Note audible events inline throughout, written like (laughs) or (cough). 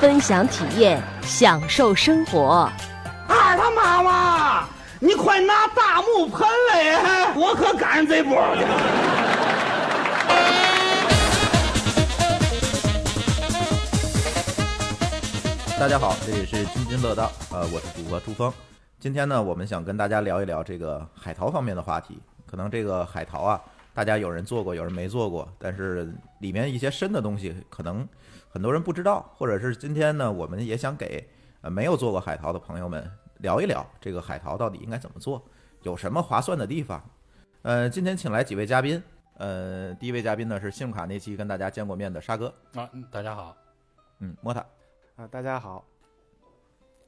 分享体验，享受生活。二他妈妈，你快拿大木盆来，我可赶上这波了。大家好，这里是津津乐道，呃，我是主播朱峰。今天呢，我们想跟大家聊一聊这个海淘方面的话题。可能这个海淘啊，大家有人做过，有人没做过，但是里面一些深的东西，可能很多人不知道，或者是今天呢，我们也想给呃没有做过海淘的朋友们聊一聊这个海淘到底应该怎么做，有什么划算的地方。呃，今天请来几位嘉宾，呃，第一位嘉宾呢是信用卡那期跟大家见过面的沙哥，啊，嗯大家好，嗯，莫塔。啊，大家好，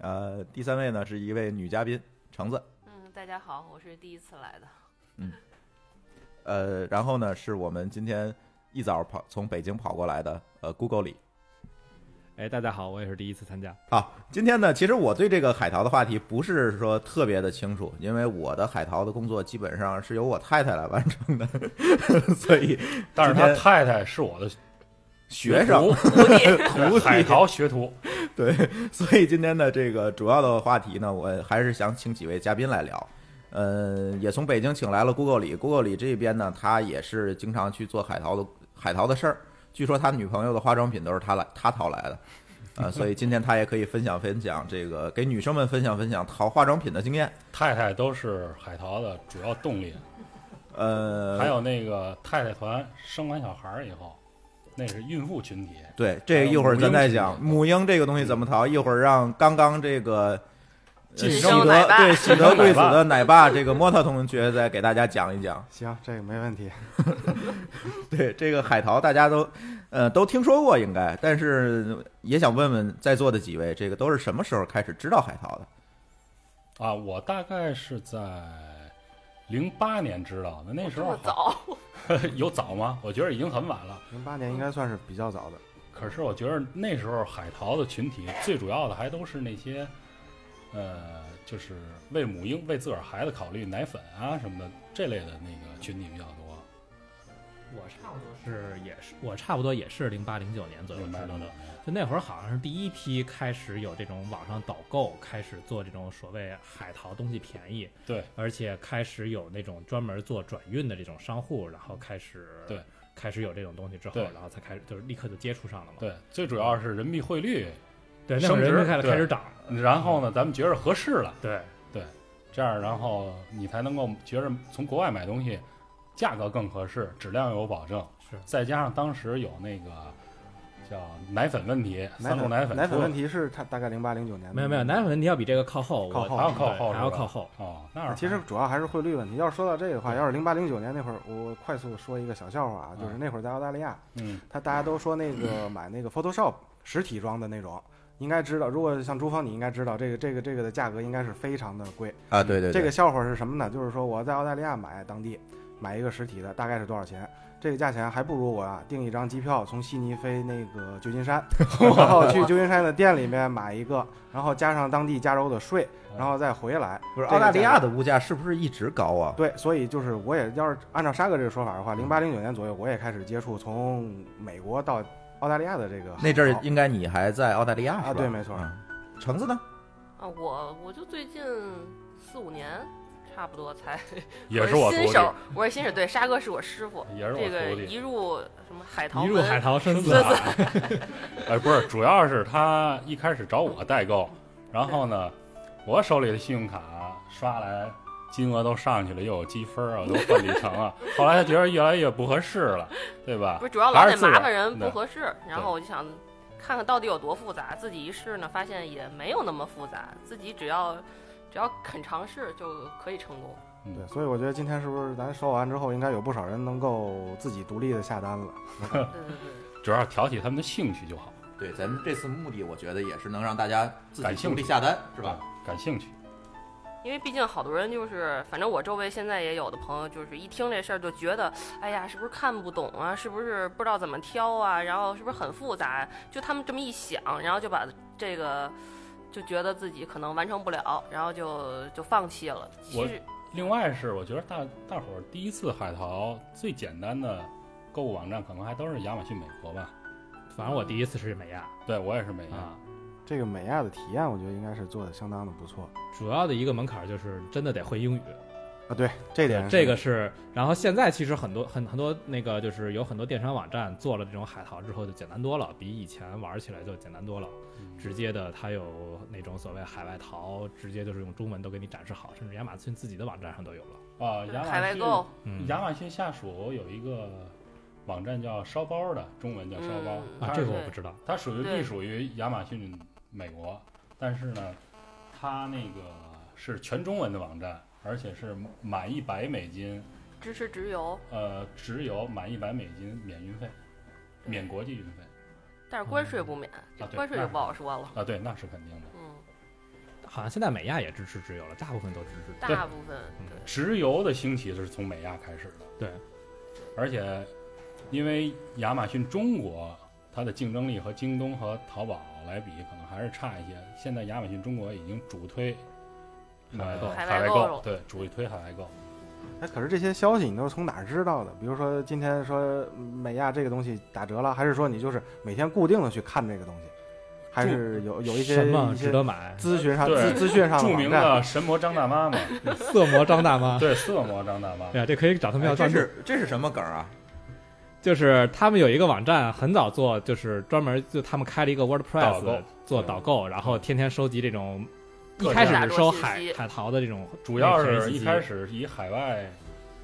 呃，第三位呢是一位女嘉宾橙子，嗯，大家好，我是第一次来的。嗯呃，然后呢是我们今天一早跑从北京跑过来的呃 Google 里。哎，大家好，我也是第一次参加。好，今天呢，其实我对这个海淘的话题不是说特别的清楚，因为我的海淘的工作基本上是由我太太来完成的，(laughs) 所以但是他太太是我的学生徒 (laughs) 徒弟海淘学徒。对，所以今天的这个主要的话题呢，我还是想请几位嘉宾来聊。呃，也从北京请来了 Google 里，Google 里这边呢，他也是经常去做海淘的海淘的事儿。据说他女朋友的化妆品都是他来他淘来的，呃，(laughs) 所以今天他也可以分享分享这个给女生们分享分享淘化妆品的经验。太太都是海淘的主要动力，呃，还有那个太太团生完小孩儿以后，那是孕妇群体。对这个一会儿咱再讲母母婴这个东西怎么淘，一会儿让刚刚这个。喜得升奶爸对喜得贵子的 (laughs) 奶爸，这个莫特同学再给大家讲一讲。行，这个没问题。(laughs) 对这个海淘，大家都呃都听说过应该，但是也想问问在座的几位，这个都是什么时候开始知道海淘的？啊，我大概是在零八年知道的，那时这候么早，(laughs) 有早吗？我觉得已经很晚了。零八年应该算是比较早的。可是我觉得那时候海淘的群体最主要的还都是那些，呃，就是为母婴、为自个儿孩子考虑奶粉啊什么的这类的那个群体比较多。我差不多是也是我差不多也是零八零九年左右知道的。就那会儿好像是第一批开始有这种网上导购，开始做这种所谓海淘东西便宜，对，而且开始有那种专门做转运的这种商户，然后开始对，开始有这种东西之后，然后才开始就是立刻就接触上了嘛。对，最主要是人民币汇率，对，升值开始开始涨，然后呢，咱们觉着合适了，对对这样然后你才能够觉着从国外买东西价格更合适，质量有保证，是再加上当时有那个叫奶粉问题，三鹿奶粉奶粉问题是它大概零八零九年。没有没有，奶粉问题要比这个靠后，靠后还要靠后还后是吧要靠后。哦，那其实主要还是汇率问题。要是说到这个的话，要是零八零九年那会儿，我快速说一个小笑话啊，就是那会儿在澳大利亚，嗯他大家都说那个买那个 Photoshop 实体装的那种，应该知道。如果像朱峰，你应该知道这个这个这个的价格应该是非常的贵。啊，对对对，这个笑话是什么呢？就是说我在澳大利亚买当地买一个实体的，大概是多少钱？这个价钱还不如我啊订一张机票从悉尼飞那个旧金山，(laughs) 然后去旧金山的店里面买一个，然后加上当地加州的税，然后再回来。不是澳大利亚的物价是不是一直高啊？对，所以就是我也要是按照沙哥这个说法的话，零八零九年左右，我也开始接触从美国到澳大利亚的这个那阵儿应该你还在澳大利亚是吧？啊，对，没错。嗯橙子呢？啊，我我就最近四五年，差不多才也是我 (laughs) 徒弟，新手，我是新手，对，沙哥是我师傅，也是我这个徒弟一入什么海淘一入海淘深似对海，(laughs) 哎，不是，主要是他一开始找我代购，然后呢，我手里的信用卡刷来金额都上去了，又有积分啊，都换里程啊。(laughs) 后来他觉得越来越不合适了，对吧？不是主要老得麻烦人不合适，然后我就想看看到底有多复杂，自己一试呢，发现也没有那么复杂，自己只要只要肯尝试就可以成功。对，所以我觉得今天是不是咱说完之后，应该有不少人能够自己独立的下单了？(laughs) 对对对，主要是挑起他们的兴趣就好。对，咱们这次目的，我觉得也是能让大家自己感兴趣独立下单，是吧？？感兴趣，因为毕竟好多人就是，反正我周围现在也有的朋友，就是一听这事儿就觉得，哎呀，是不是看不懂啊？是不是不知道怎么挑啊？然后是不是很复杂？就他们这么一想，然后就把这个就觉得自己可能完成不了，然后就就放弃了。其我实另外是，我觉得大大伙儿第一次海淘最简单的购物网站，可能还都是亚马逊美国吧。反正我第一次是美亚对我也是美亚，啊，这个美亚的体验，我觉得应该是做的相当的不错主要的一个门槛就是真的得会英语。啊。对，这点这个是，然后现在其实很多很很多那个就是有很多电商网站做了这种海淘之后就简单多了，比以前玩起来就简单多了。嗯直接的，它有那种所谓海外淘，直接就是用中文都给你展示好，甚至亚马逊自己的网站上都有了。啊，亚海马逊外购，嗯亚马逊下属有一个网站叫烧包的，中文叫烧包，嗯啊，这个我不知道。它属于隶属于亚马逊美国，但是呢，它那个是全中文的网站，而且是满一百美金，支持直邮，呃，直邮满一百美金免运费，免国际运费但是关税不免，啊关税就不好说了。啊，对，那是肯定的。嗯，好像现在美亚也支持直邮了，大部分都支持。大部分。直邮的兴起是从美亚开始的，对，而且因为亚马逊中国它的竞争力和京东和淘宝来比，可能还是差一些。现在亚马逊中国已经主推海外购呃海海外购对，主推海外购。哎，可是这些消息你都是从哪儿知道的？比如说今天说美亚这个东西打折了，还是说你就是每天固定的去看这个东西，还是有有一些什么值得买？咨询上对资资讯上著名？的神魔张大妈嘛，色魔张大妈。对，色魔张大妈对，啊，这可以找他们要哎这赞助。是这是什么梗啊？就是他们有一个网站，很早做，就是专门就他们开了一个 WordPress 做导购，然后天天收集这种，一开始是收海海淘的这种，主要是一开始以海外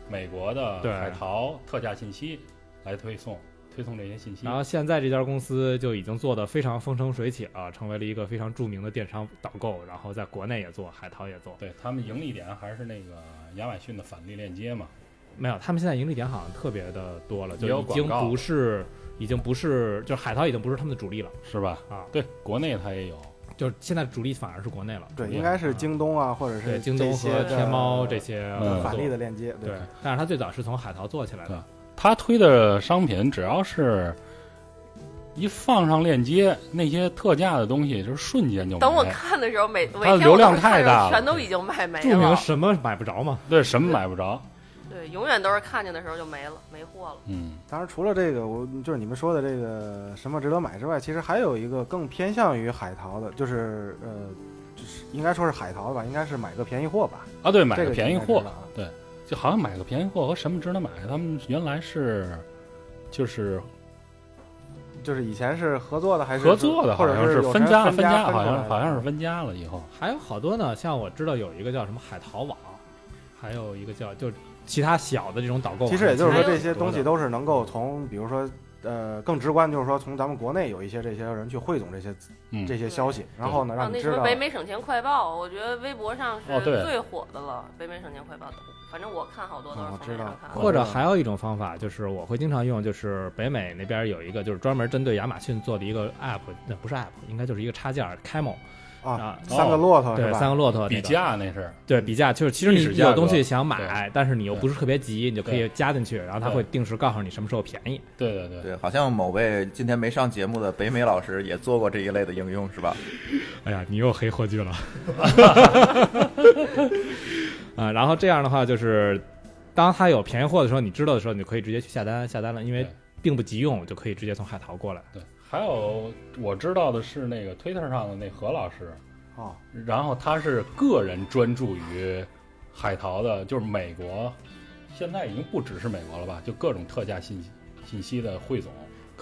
美国的对。海淘特价信息来推送，推送这些信息。然。后现在这家公司就已经做得非常风生水起了，成为了一个非常著名的电商导购，然后在国内也做，海淘也做。对他们盈利点还是那个亚马逊的返利链接嘛，没有，他们现在盈利点好像特别的多了，就已经不是，已经不是，就是海淘已经不是他们的主力了是吧？啊，对，国内它也有。就是现在主力反而是国内了。对，应该是京东啊，或者，是京东和天猫这些嗯返利的链接。对，但是它最早是从海淘做起来的。它推的商品只要是一放上链接，那些特价的东西就是瞬间就买。等我看的时候，每每它的流量太大了全都已经卖没了注明了。什么买不着嘛？对什么买不着，对，永远都是看见的时候就没了，没货了。嗯，当然，除了这个，我就是你们说的这个什么值得买之外，其实还有一个更偏向于海淘的，就是呃，就是应该说是海淘吧，应该是买个便宜货吧。啊，对，买个便宜货应该知道，啊就好像买个便宜货和什么值得买，他们原来是就是就是以前是合作的还是合作的，或者是分家分分家，分出来的好像好像是分家了以后。还有好多呢，像我知道有一个叫什么海淘网，还有一个叫就其他小的这种导购。其实也就是说，这些东西都是能够从，比如说，呃，更直观，就是说从咱们国内有一些这些人去汇总这些嗯，这些消息，然后呢，啊，那什么让你知道。北美省钱快报，我觉得微博上是最火的了。北美省钱快报，反正我看好多都是哦知看的。或者还有一种方法，就是我会经常用，就是北美那边有一个，就是专门针对亚马逊做的一个 app，那不是 app，应该就是一个插件 Camel 啊，啊，三个骆驼对是，吧？三个骆驼、比价那是对比价，就是其实你有东西想买，但是你又不是特别急，你就可以加进去，然后他会定时告诉你什么时候便宜。对对对，对，好像某位今天没上节目的北美老师也做过这一类的应用，是吧？哎呀，你又黑货剧了。(laughs) 啊，然后这样的话，就是当他有便宜货的时候，你知道的时候，你就可以直接去下单，下单了，因为并不急用，就可以直接从海淘过来。对，还有我知道的是那个 Twitter 上的那何老师，哦，然后他是个人专注于海淘的，就是美国，现在已经不只是美国了吧，就各种特价信息信息的汇总。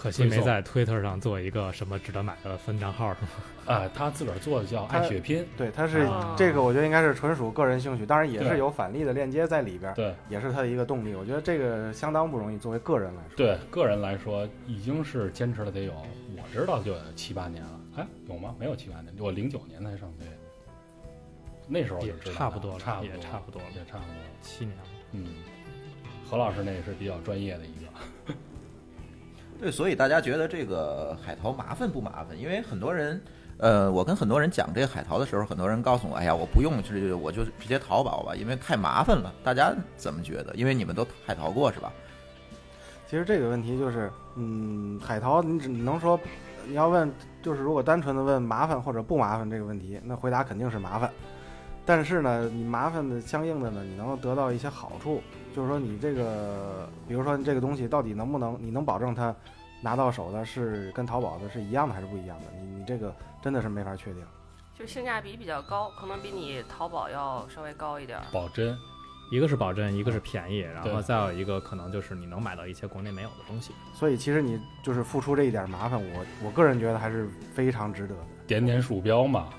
可惜没在 Twitter 上做一个什么值得买的分账号，是吗？(laughs) 啊，他自个儿做的叫爱血拼，对，他是啊这个，我觉得应该是纯属个人兴趣，当然也是有返利的链接在里边，对也是他的一个动力。我觉得这个相当不容易，作为个人来说。对，个人来说已经是坚持了得有，我知道就有七八年了。哎，有吗？没有七八年，我零九年才上推，那时候也差不多了差不多也差不多了也差不多了。七年了。嗯，何老师那也是比较专业的一个，对，所以大家觉得这个海淘麻烦不麻烦？因为很多人，呃，我跟很多人讲这个海淘的时候，很多人告诉我，哎呀，我不用，就是我就直接淘宝吧，因为太麻烦了。大家怎么觉得？因为你们都海淘过是吧？其实这个问题就是，嗯，海淘你只能说，你要问，就是如果单纯的问麻烦或者不麻烦这个问题，那回答肯定是麻烦。但是呢，你麻烦的相应的呢，你能得到一些好处，就是说你这个，比如说你这个东西到底能不能，你能保证它拿到手的是跟淘宝的是一样的还是不一样的？你你这个真的是没法确定。就性价比比较高，可能比你淘宝要稍微高一点儿。保真，一个是保真，一个是便宜，然后再有一个可能就是你能买到一些国内没有的东西。所以其实你就是付出这一点麻烦，我我个人觉得还是非常值得的。点点鼠标嘛，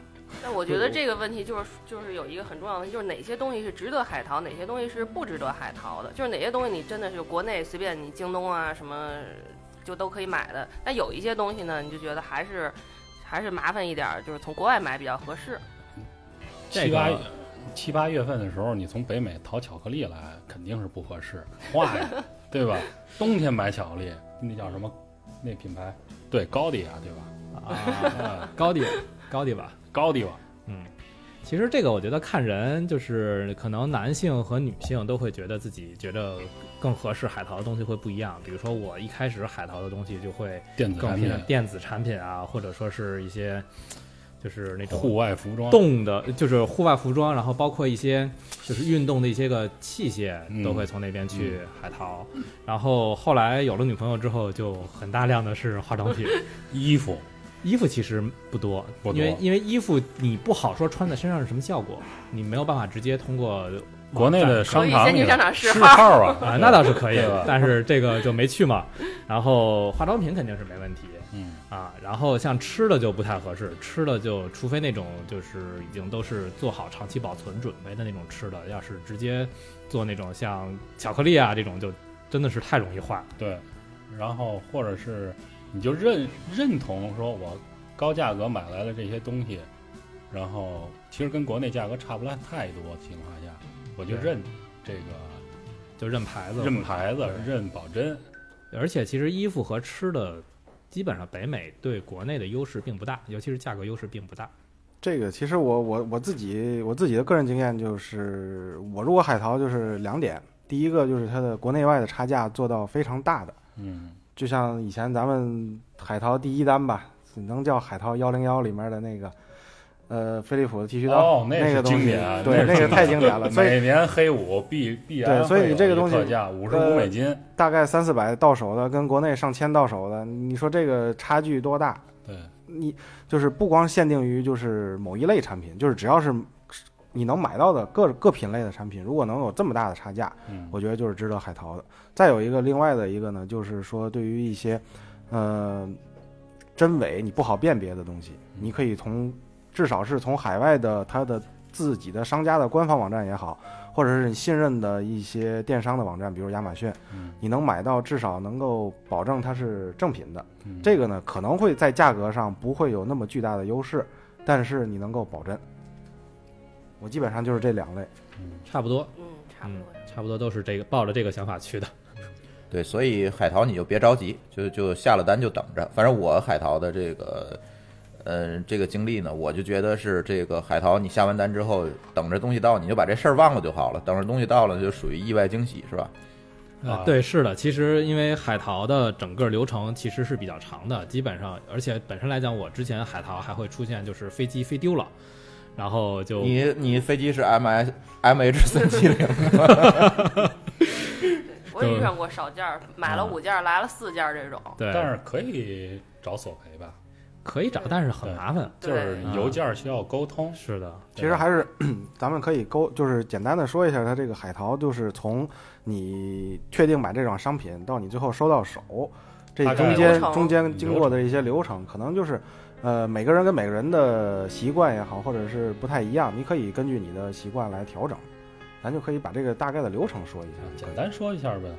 但我觉得这个问题就是就是有一个很重要的问题，就是哪些东西是值得海淘，哪些东西是不值得海淘的。就是哪些东西你真的是国内随便你京东啊什么就都可以买的，但有一些东西呢，你就觉得还是还是麻烦一点儿，就是从国外买比较合适。这个七八月七八月份的时候，你从北美淘巧克力来，肯定是不合适，化呀，(laughs) 对吧？冬天买巧克力，那叫什么？那品牌？对，高迪啊，对吧？啊，高迪，高迪吧。高地吧，嗯，其实这个我觉得看人，就是可能男性和女性都会觉得自己觉得更合适海淘的东西会不一样。比如说我一开始海淘的东西就会电子产品偏、电子产品啊，或者说是一些就是那种户外服装，动的，就是户外服装，然后包括一些就是运动的一些个器械，嗯都会从那边去海淘。然后后来有了女朋友之后，就很大量的是化妆品。衣服，衣服其实不多，不多。因为因为衣服你不好说穿在身上是什么效果，你没有办法直接通过国内的商场里先去商场试。试号号啊，(laughs) 啊，那倒是可以但是这个就没去嘛。然后化妆品肯定是没问题。嗯，啊，然后像吃的就不太合适，吃的就除非那种就是已经都是做好长期保存准备的那种吃的，要是直接做那种像巧克力啊这种，就真的是太容易坏。对，然后或者是你就认认同说我高价格买来的这些东西，然后其实跟国内价格差不了太多的情况下，我就认这个就认牌子，认牌子认保真，而且其实衣服和吃的，基本上北美对国内的优势并不大，尤其是价格优势并不大。这个其实我我我自己我自己的个人经验就是，我如果海淘就是两点，第一个就是它的国内外的差价做到非常大的，嗯，就像以前咱们海淘第一单吧，能叫海淘幺零幺里面的那个，呃，飞利浦的剃须刀，哦，那个东西经典，对，那个太经典了，(laughs) 每年黑五必必然对所以你这个东西特价五十呃五美金，大概三四百到手的，跟国内上千到手的，你说这个差距多大？对，你就是不光限定于就是某一类产品，就是只要是你能买到的各各品类的产品，如果能有这么大的差价，嗯，我觉得就是值得海淘的。再有一个另外的一个呢，就是说对于一些呃真伪你不好辨别的东西，你可以从至少是从海外的它的自己的商家的官方网站也好，或者是你信任的一些电商的网站，比如亚马逊，嗯你能买到至少能够保证它是正品的。嗯这个呢可能会在价格上不会有那么巨大的优势，但是你能够保真。我基本上就是这两类。差不多，嗯，差不嗯多。，差不多都是这个抱着这个想法去的。对，所以海淘你就别着急，就就下了单就等着。反正我海淘的这个，嗯，这个经历呢，我就觉得是这个海淘，你下完单之后，等着东西到，你就把这事儿忘了就好了。等着东西到了，就属于意外惊喜，是吧？呃啊，对，是的，其实因为海淘的整个流程其实是比较长的，基本上，而且本身来讲，我之前海淘还会出现就是飞机飞丢了，然后就你你飞机是 M S M H 三七零，我也遇上过少件儿，买了五件儿来了四件儿这种。对，但是可以找索赔吧，可以找，但是很麻烦。就是邮件需要沟通，是的，其实还是 (clears throat) 咱们可以沟，就是简单的说一下，它这个海淘就是从你确定买这种商品到你最后收到手，这中间中间经过的一些流程，可能就是呃每个人跟每个人的习惯也好，或者是不太一样，你可以根据你的习惯来调整。咱就可以把这个大概的流程说一下。简单说一下呗。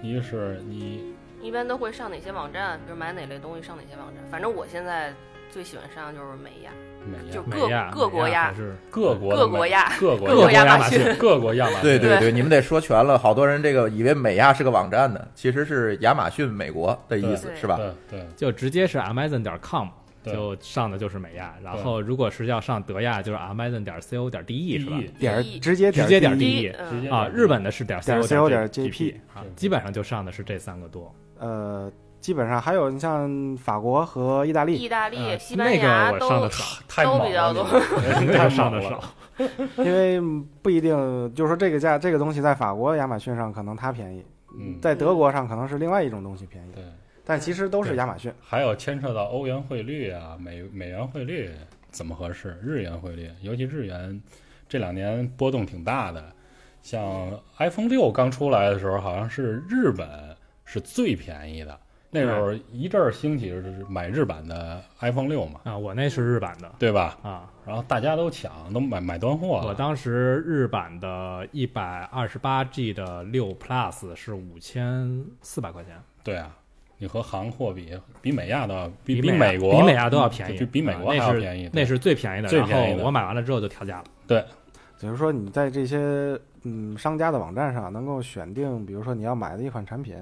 一是你一般都会上哪些网站？比如买哪类东西上哪些网站？反正我现在最喜欢上的就是美亚，美亚就各美亚各国亚是各国各国亚各国各国亚亚马马逊逊，各国亚马逊，对对对对，你们得说全了。好多人这个以为美亚是个网站呢，其实是亚马逊美国的意思，是吧？对对就直接是 Amazon 点 com 对就上的就是美亚，然后如果是要上德亚，就是 Amazon 点 co 点 de 是吧？点直接直接点 DE 啊，日本的是点点 co 点点 jp 啊，基本上就上的是这三个多。呃，基本上还有你像法国和意大利，意大利、呃西班牙那个我上都的少，太猛了，都比较多。(laughs) 那太个上的少。(laughs) 因为不一定，就是说这个价这个东西在法国亚马逊上可能它便宜，嗯，在德国上可能是另外一种东西便宜，对。但其实都是亚马逊。还有牵扯到欧元汇率啊，美美元汇率怎么合适？日元汇率，尤其日元这两年波动挺大的。像 iPhone 六刚出来的时候，好像是日本是最便宜的，那时候一阵儿兴起就是买日版的 iPhone 六嘛，啊，我那是日版的对吧？啊，然后大家都抢，都买买断货了。我当时日版的一百二十八 G 的六 Plus 是五千四百块钱，对啊，你和行货比，比美亚都要比美美国比美亚都要便宜，比比美国啊那是还要便宜。那是最便宜的。最便宜的然后我买完了之后就调价了。对比如说你在这些嗯商家的网站上能够选定，比如说你要买的一款产品，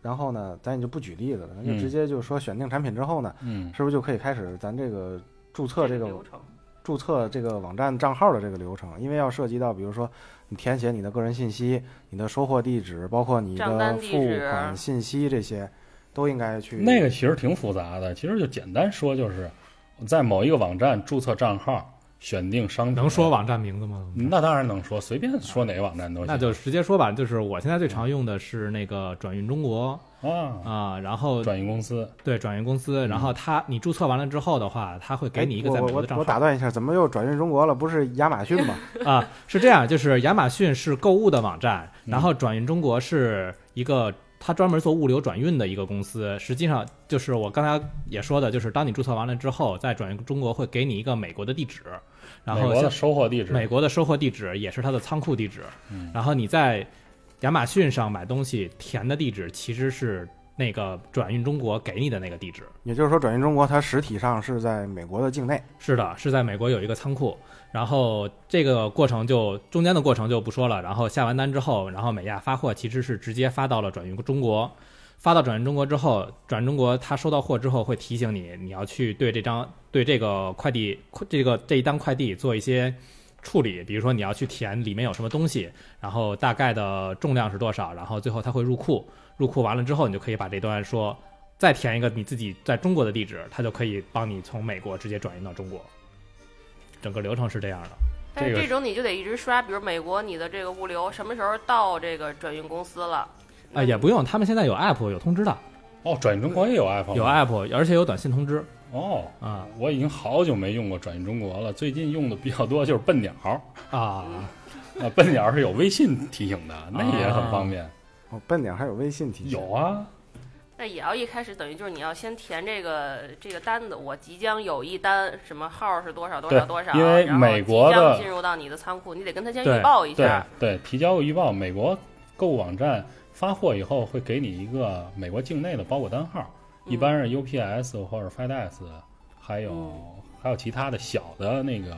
然后呢，咱也就不举例子了，咱就嗯直接就说选定产品之后呢，嗯，是不是就可以开始咱这个注册这个流程。注册这个网站账号的这个流程？因为要涉及到，比如说你填写你的个人信息、你的收货地址，包括你的付款信息这些，都应该去那个其实挺复杂的，其实就简单说就是，在某一个网站注册账号，选定商品。能说？网站名字吗？那当然能说，随便说哪个网站都行。那就直接说吧，就是我现在最常用的是那个转运中国啊，啊，然后转运公司对转运公司，然后他你注册完了之后的话，他会给你一个哎我我在美国的账号我我打断一下，怎么又转运中国了？不是亚马逊吗？(laughs) 啊，是这样，就是亚马逊是购物的网站，嗯然后转运中国是一个它专门做物流转运的一个公司。实际上就是我刚才也说的，就是当你注册完了之后，在转运中国会给你一个美国的地址，然后美国的收货地址，美国的收货地址也是它的仓库地址，嗯然后你在亚马逊上买东西填的地址其实是那个转运中国给你的那个地址。也就是说，转运中国它实体上是在美国的境内。是的，是在美国有一个仓库，然后这个过程就中间的过程就不说了。然后下完单之后，然后美亚发货其实是直接发到了转运中国，发到转运中国之后，转运中国他收到货之后会提醒你，你要去对这张 (laughs) 对这个快递这个这一单快递做一些处理，比如说你要去填里面有什么东西，然后大概的重量是多少，然后最后它会入库，入库完了之后，你就可以把这段说。再填一个你自己在中国的地址，他就可以帮你从美国直接转运到中国。整个流程是这样的。这个但是这种你就得一直刷，比如美国你的这个物流什么时候到这个转运公司了？啊，也不用，他们现在有 app 有通知的，哦，转运中国也有 iPhone，有 app，而且有短信通知哦。啊我已经好久没用过转运中国了，最近用的比较多就是笨鸟啊，(laughs) 啊，笨鸟是有微信提醒的，那也很方便。哦，笨鸟还有微信提醒。有啊，那也要一开始等于就是你要先填这个这个单子，我即将有一单，什么号是多少多少多少，因为然后美国即将的进入到你的仓库，你得跟他先预报一对下。对，提交个预报，美国购物网站发货以后会给你一个美国境内的包裹单号，嗯一般是 UPS 或者 FedEx，还有、嗯还有其他的小的那个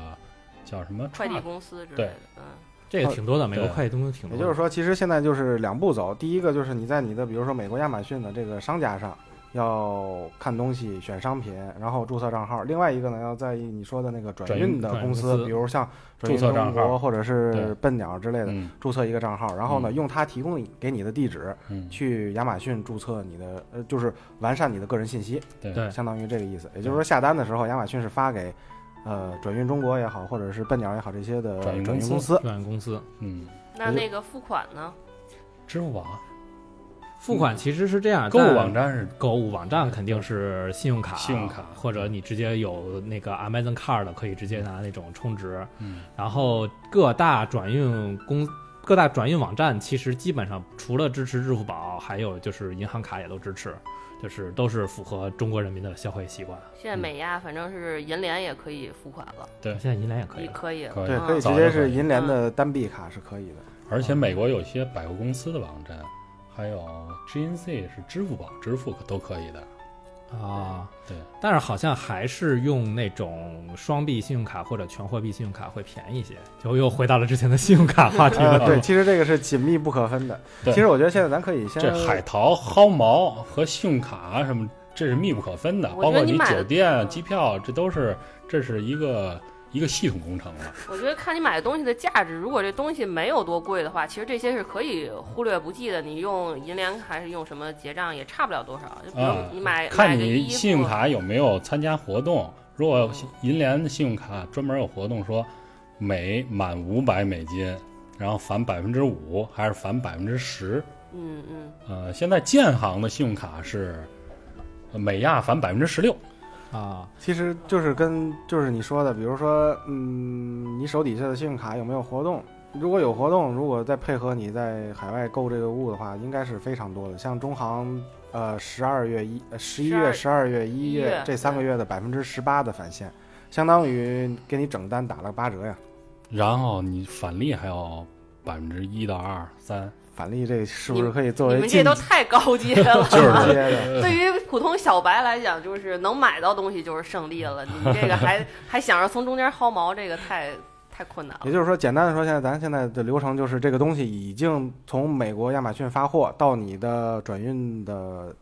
叫什么快递公司之类对的，嗯，这个挺多的，美国快递东西挺多。也就是说，其实现在就是两步走。第一个就是你在你的比如说美国亚马逊的这个商家上要看东西、选商品，然后注册账号；另外一个呢，要在意你说的那个转转运运的公司，比如像转运中国或者是笨鸟之类的，嗯注册一个账号，然后呢，嗯用它提供给你的地址嗯，去亚马逊注册你的，呃，就是完善你的个人信息，对对相当于这个意思。也就是说，下单的时候，亚马逊是发给。呃，转运中国也好，或者是笨鸟也好，这些的转运公司转运公司，转运公司。嗯，那那个付款呢？支付宝付款其实是这样，购物网站是购物网站肯定是信用卡，信用卡或者你直接有那个 Amazon Card 可以直接拿那种充值。嗯。然后各大转运公各大转运网站其实基本上除了支持支付宝，还有就是银行卡也都支持，就是都是符合中国人民的消费习惯。现在美亚反正是银联也可以付款了，对现在银联也可以可以。可以对，嗯可以直接是银联的单币卡是可以的。而且美国有些百货公司的网站，还有 GNC 是支付宝支付可都可以的。啊。对，但是好像还是用那种双币信用卡或者全货币信用卡会便宜一些，就又回到了之前的信用卡话题了。呃，对，其实这个是紧密不可分的。对其实我觉得现在咱可以先这海淘薅毛和信用卡什么，这是密不可分的，包括你酒店、嗯机票，这都是这是一个一个系统工程了。我觉得看你买的东西的价值，如果这东西没有多贵的话，其实这些是可以忽略不计的。你用银联还是用什么结账，也差不了多少。就比如啊你买、看你信用卡有没有参加活动。如果银联的信用卡专门有活动说，每满五百美金，然后返百分之五，还是返百分之十？嗯嗯，呃，现在建行的信用卡是呃每亚返百分之十六。啊，其实就是跟就是你说的，比如说，嗯，你手底下的信用卡有没有活动？如果有活动，如果再配合你在海外购这个物的话，应该是非常多的。像中行，呃，十二月一、十一月、十二月、一一月这三个月的百分之十八的返现，相当于给你整单打了八折呀。然后你返利还有百分之一到二三，返利这是不是可以作为你们这都太高阶了。(laughs) 就是进阶的？对于普通小白来讲，就是能买到东西就是胜利了。你这个还 (laughs) 还想着从中间薅毛，这个太太困难了。也就是说，简单的说，现在咱现在的流程就是这个东西已经从美国亚马逊发货到你的转运的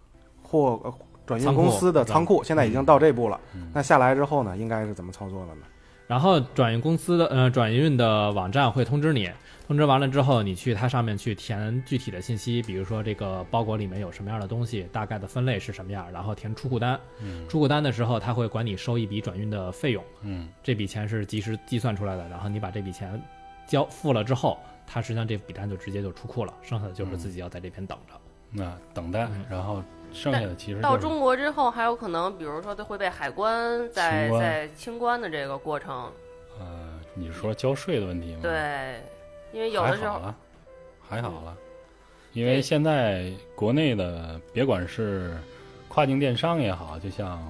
货呃转运公司的仓库，现在已经到这步了。嗯那下来之后呢，应该是怎么操作的呢？然后转运公司的呃转运的网站会通知你，通知完了之后，你去它上面去填具体的信息，比如说这个包裹里面有什么样的东西，大概的分类是什么样，然后填出库单。嗯出库单的时候，他会管你收一笔转运的费用，嗯这笔钱是及时计算出来的，然后你把这笔钱交付了之后，它实际上这笔单就直接就出库了，剩下的就是自己要在这边等着。那等待嗯，然后剩下的其实到中国之后，还有可能，比如说它会被海关在在清关的这个过程，呃，你是说交税的问题吗？，对，因为有的时候还好了，还好了，因为现在国内的别管是跨境电商也好，就像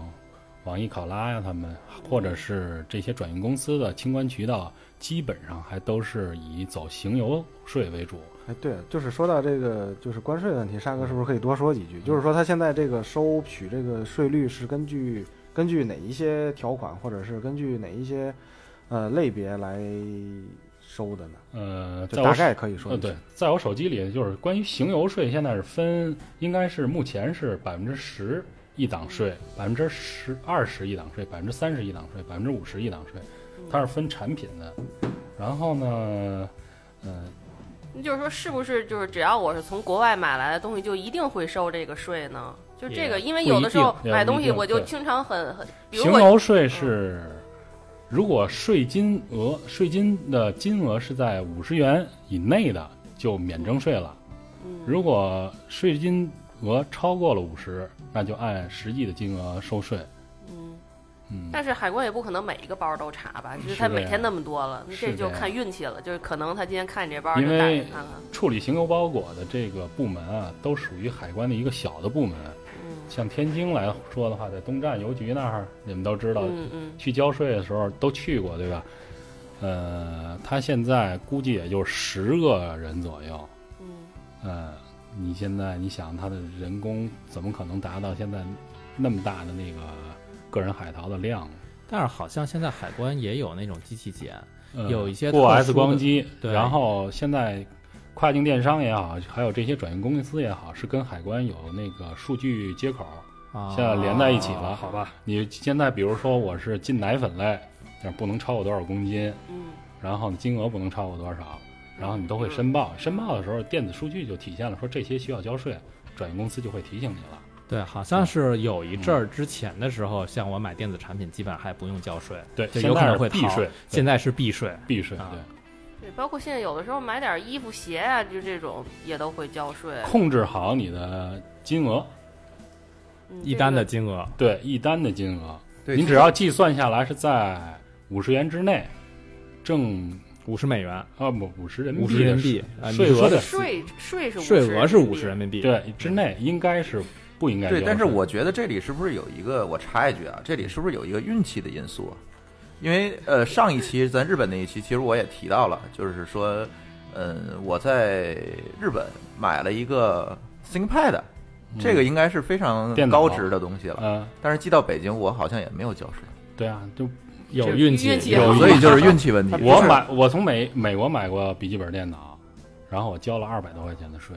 网易考拉呀他们，或者是这些转运公司的清关渠道，基本上还都是以走行邮税为主。哎，对，就是说到这个就是关税问题，沙哥是不是可以多说几句？就是说他现在这个收取这个税率是根据根据哪一些条款，或者是根据哪一些呃类别来收的呢？呃，就大概可以说对，在我手机里就是关于行邮税，现在是分，应该是目前是百分之十一档税，百分之十二十一档税，百分之三十一档税，百分之五十一档税，它是分产品的。然后呢，呃，就是说，是不是就是只要我是从国外买来的东西，就一定会收这个税呢？就这个，因为有的时候买东西，我就经常很很，比如行邮税是，如果税金额税金的金额是在五十元以内的，就免征税了。嗯如果税金额超过了五十，那就按实际的金额收税。嗯，嗯，但是海关也不可能每一个包都查吧？就是他每天那么多了，你是这就看运气了。就是可能他今天看你这包，因就带为着看看。处理行邮包裹的这个部门啊，都属于海关的一个小的部门。嗯像天津来说的话，在东站邮局那儿，你们都知道，嗯嗯，去交税的时候都去过，对吧？呃，他现在估计也就十个人左右。嗯呃，你现在你想他的人工怎么可能达到现在那么大的那个个人海淘的量？但是好像现在海关也有那种机器检，呃有一些过特 X 光机，然后现在跨境电商也好，还有这些转运公司也好，是跟海关有那个数据接口，啊，现在连在一起了。好吧？你现在比如说我是进奶粉类，但是不能超过多少公斤，嗯然后金额不能超过多少，然后你都会申报。申报的时候，电子数据就体现了说这些需要交税，转运公司就会提醒你了。对，好像是有一阵儿之前的时候，像我买电子产品，基本上还不用交税，对，就现在有可能会逃是避税，现在是避税。避税，啊对。对，包括现在有的时候买点衣服鞋啊，就这种也都会交税。控制好你的金额，嗯一单的金额，对一单的金额，对，您只要计算下来是在五十元之内，挣五十美元，啊不五十人民五币十人民币，啊，税额的税税是税额是五十人民币，对之内应该是不应该对，交但是我觉得这里是不是有一个，我插一句啊，这里是不是有一个运气的因素啊？因为呃，上一期咱日本那一期，其实我也提到了，就是说，嗯，我在日本买了一个 ThinkPad，这个应该是非常高值的东西了。嗯，但是寄到北京，我好像也没有交税，对啊，就有运气，有所以就是运气问题。(laughs) 我买我从美美国买过笔记本电脑，然后我交了二百多块钱的税，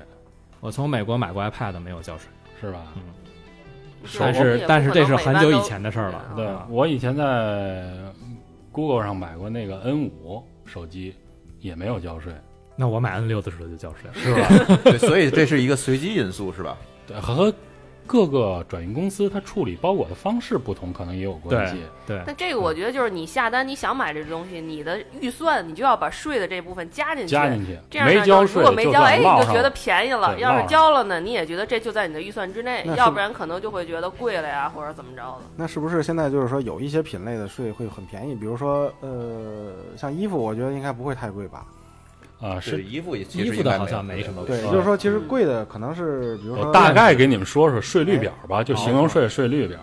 我从美国买过 iPad 没有交税，是吧？嗯但是但是这是很久以前的事儿了。对啊我以前在 Google 上买过那个 N 五手机，也没有交税，那我买 N 六的时候就交税了。是吧？(laughs) 对，所以这是一个随机因素，是吧？对，和各个转运公司它处理包裹的方式不同，可能也有关系。对，但这个我觉得就是你下单，你想买这东西，你的预算你就要把税的这部分加进去。加进去，这样呢，没交税如果没交，哎，你就觉得便宜了；要是交了呢，你也觉得这就在你的预算之内要不然可能就会觉得贵了呀，或者怎么着的。那是不是现在就是说有一些品类的税会很便宜？比如说，呃，像衣服，我觉得应该不会太贵吧？啊，是是衣服也衣服的好像没没什么对，是就是说，其实贵的可能是，比如说我大概给你们说说税率表哎吧，就形容税税率表。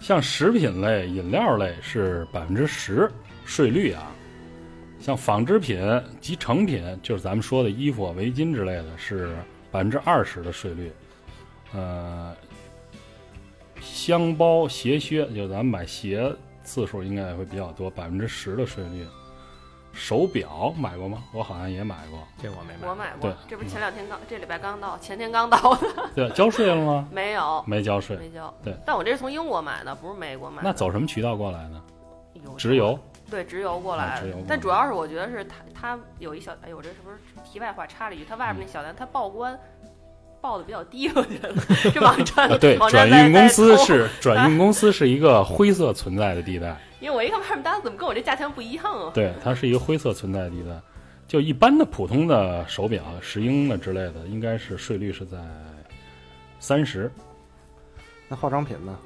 像食品类、饮料类是百分之十税率啊，像纺织品及成品，就是咱们说的衣服、围巾之类的，是百分之二十的税率。呃，箱包、鞋靴，就咱们买鞋次数应该也会比较多，百分之十的税率。手表买过吗？我好像也买过。这我没买。我买过对，这不是前两天刚，这礼拜刚到，前天刚到的，对，交税了吗？(laughs) 没有，没交税。没交。对，但我这是从英国买的，不是美国买的。那走什么渠道过来呢？直邮。对，直邮过来啊直邮过来但主要是我觉得是他，他有一小，哎呦，我这是不是题外话插了一句？他外面那小单他报关报的比较低，我觉得这网站啊，对，转运公司是 (laughs) 转运公司是一个灰色存在的地带，因为我一看外面单子怎么跟我这价钱不一样啊？对，它是一个灰色存在的地带。就一般的普通的手表、石英的之类的，应该是税率是在三十，那化妆品呢？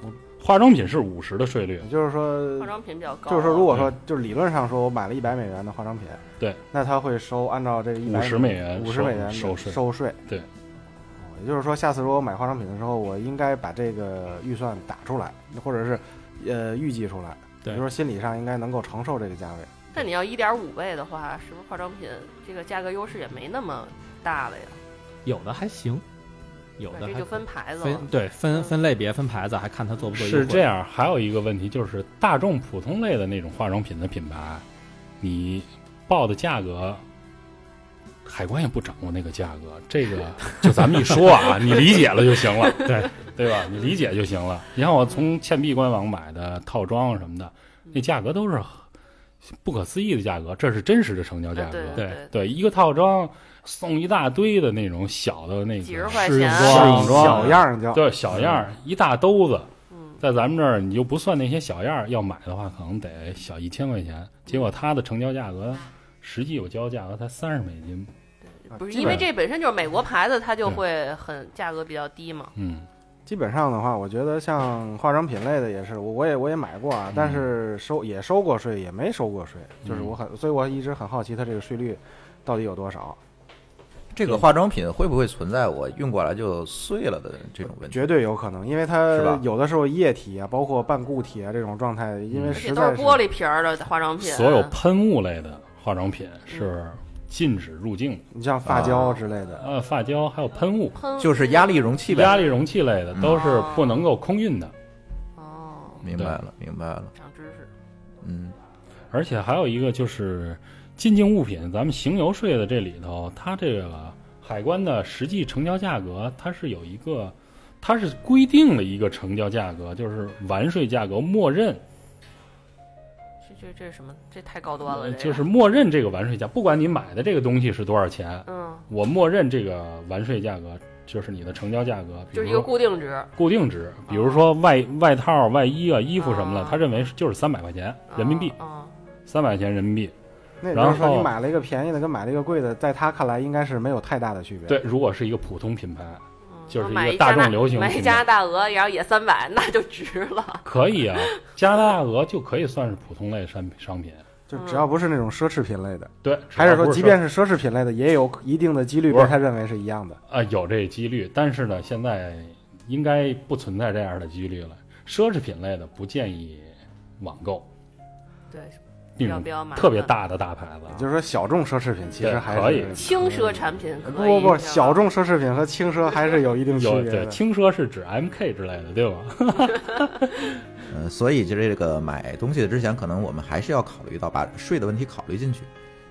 化妆品是五十的税率也。就是说化，妆品比较高，就是说，如果说就是理论上说我买了一百美元的化妆品，对，那他会收按照这个一百50美元收五十美元收税收税。对哦，也就是说，下次如果我买化妆品的时候，我应该把这个预算打出来，或者是呃预计出来，比对如说心理上应该能够承受这个价位。但你要一点五倍的话，是不是化妆品这个价格优势也没那么大了呀？有的还行，有的这就分牌子了分。对分分类别分牌子，还看它做不做优惠。是这样，还有一个问题就是大众普通类的那种化妆品的品牌，你报的价格，海关也不掌握那个价格，这个就咱们一说啊，(laughs) 你理解了就行了，对对吧？你理解就行了。你像我从倩碧官网买的套装什么的，那价格都是不可思议的价格，这是真实的成交价格。对对对，一个套装送一大堆的那种小的那个试用，装试用装小样儿叫对，小样儿一大兜子，嗯，在咱们这儿你就不算那些小样儿，要买的话可能得小一千块钱。结果它的成交价格，实际我交价格才三十美金。不是因为这本身就是美国牌子，它就会很价格比较低嘛。嗯，基本上的话，我觉得像化妆品类的也是，我我也我也买过啊，但是收也收过税，也没收过税，就是我很，所以我一直很好奇它这个税率到底有多少。这个化妆品会不会存在我运过来就碎了的这种问题？绝对有可能，因为它有的时候液体啊，包括半固体啊这种状态，因为嗯。而且都实在是玻璃瓶儿的化妆品，所有喷雾类的化妆品是禁止入境的，你像发胶之类的，呃，发胶还有喷雾、就是压力容器呗。压力容器类的都是不能够空运的。哦，明白了，明白了。长知识。嗯，而且还有一个就是进境物品，咱们行邮税的这里头，它这个海关的实际成交价格，它是有一个，它是规定了一个成交价格，就是完税价格默认，这这这是什么？这太高端了，这个呃就是默认这个完税价，不管你买的这个东西是多少钱，嗯，我默认这个完税价格就是你的成交价格，比就是一个固定值，固定值，比如说外外套、外衣啊、衣服什么的啊，他认为就是三百块钱人民币，啊，三百块钱人民币。那也就是说然后你买了一个便宜的跟买了一个贵的，在他看来应该是没有太大的区别。对，如果是一个普通品牌，嗯就是一个大众流行品买加拿大鹅，然后也三百，那就值了。可以啊，加拿大鹅就可以算是普通类商商品。就只要不是那种奢侈品类的，对，还是说即便是奢侈品类的，也有一定的几率被他认为是一样的。啊有这几率，但是呢，现在应该不存在这样的几率了。奢侈品类的不建议网购，对，那种比较麻特别大的大牌子啊，就是说小众奢侈品其实还可以轻奢产品可以，不不不，小众奢侈品和轻奢还是有一定区别的。轻奢是指 MK 之类的，对吧？(laughs) 呃，所以就这个买东西的之前，可能我们还是要考虑到把税的问题考虑进去。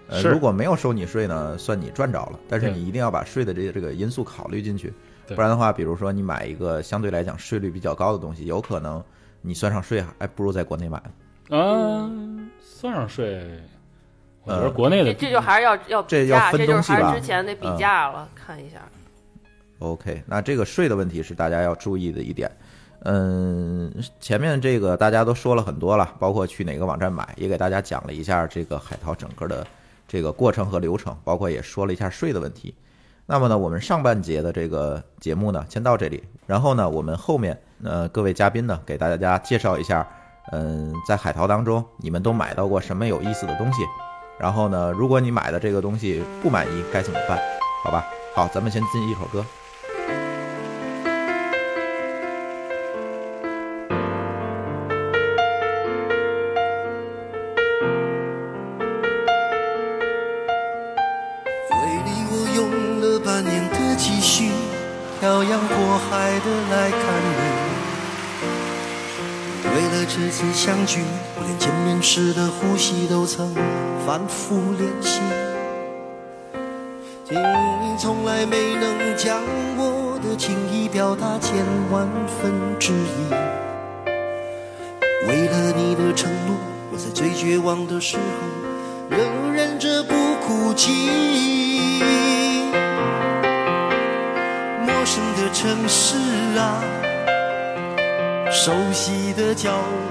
呃，如果没有收你税呢，算你赚着了，但是你一定要把税的这这个因素考虑进去，不然的话，比如说你买一个相对来讲税率比较高的东西，有可能你算上税还不如在国内买。嗯，算上税，我觉得呃国内的这这就还是要要这要比价，这就是分东西吧还是之前得比嗯价了，看一下。OK，那这个税的问题是大家要注意的一点。嗯，前面这个大家都说了很多了，包括去哪个网站买，也给大家讲了一下这个海淘整个的这个过程和流程，包括也说了一下税的问题。那么呢，我们上半节的这个节目呢，先到这里。然后呢，我们后面呃各位嘉宾呢，给大家介绍一下，嗯，在海淘当中你们都买到过什么有意思的东西。然后呢，如果你买的这个东西不满意，该怎么办？好吧，好，咱们先进一首歌。相聚，我连见面时的呼吸都曾反复练习。你从来没能将我的情意表达千万分之一。为了你的承诺，我在最绝望的时候，仍忍着不哭泣。陌生的城市啊，熟悉的角落，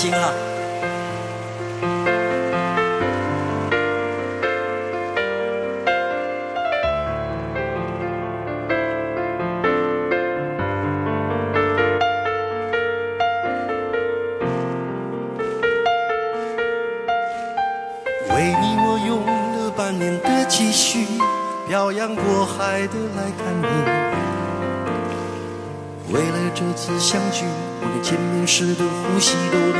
行啊。为你我用了半年的积蓄，漂洋过海的来看你。为了这次相聚，我连见面时的呼吸都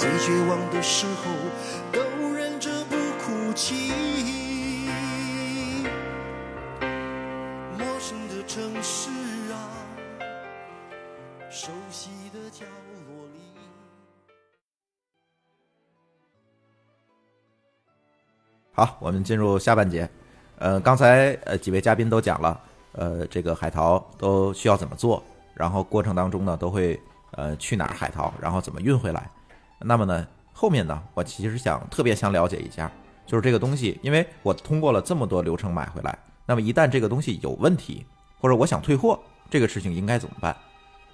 最绝望的时候，都忍着不哭泣。陌生的城市啊，熟悉的角落里。好，我们进入下半节。呃，刚才呃几位嘉宾都讲了，呃，这个海淘都需要怎么做，然后过程当中呢都会呃去哪儿海淘，然后怎么运回来。那么呢，后面呢，我其实想特别想了解一下，就是这个东西，因为我通过了这么多流程买回来，那么一旦这个东西有问题，或者我想退货，这个事情应该怎么办？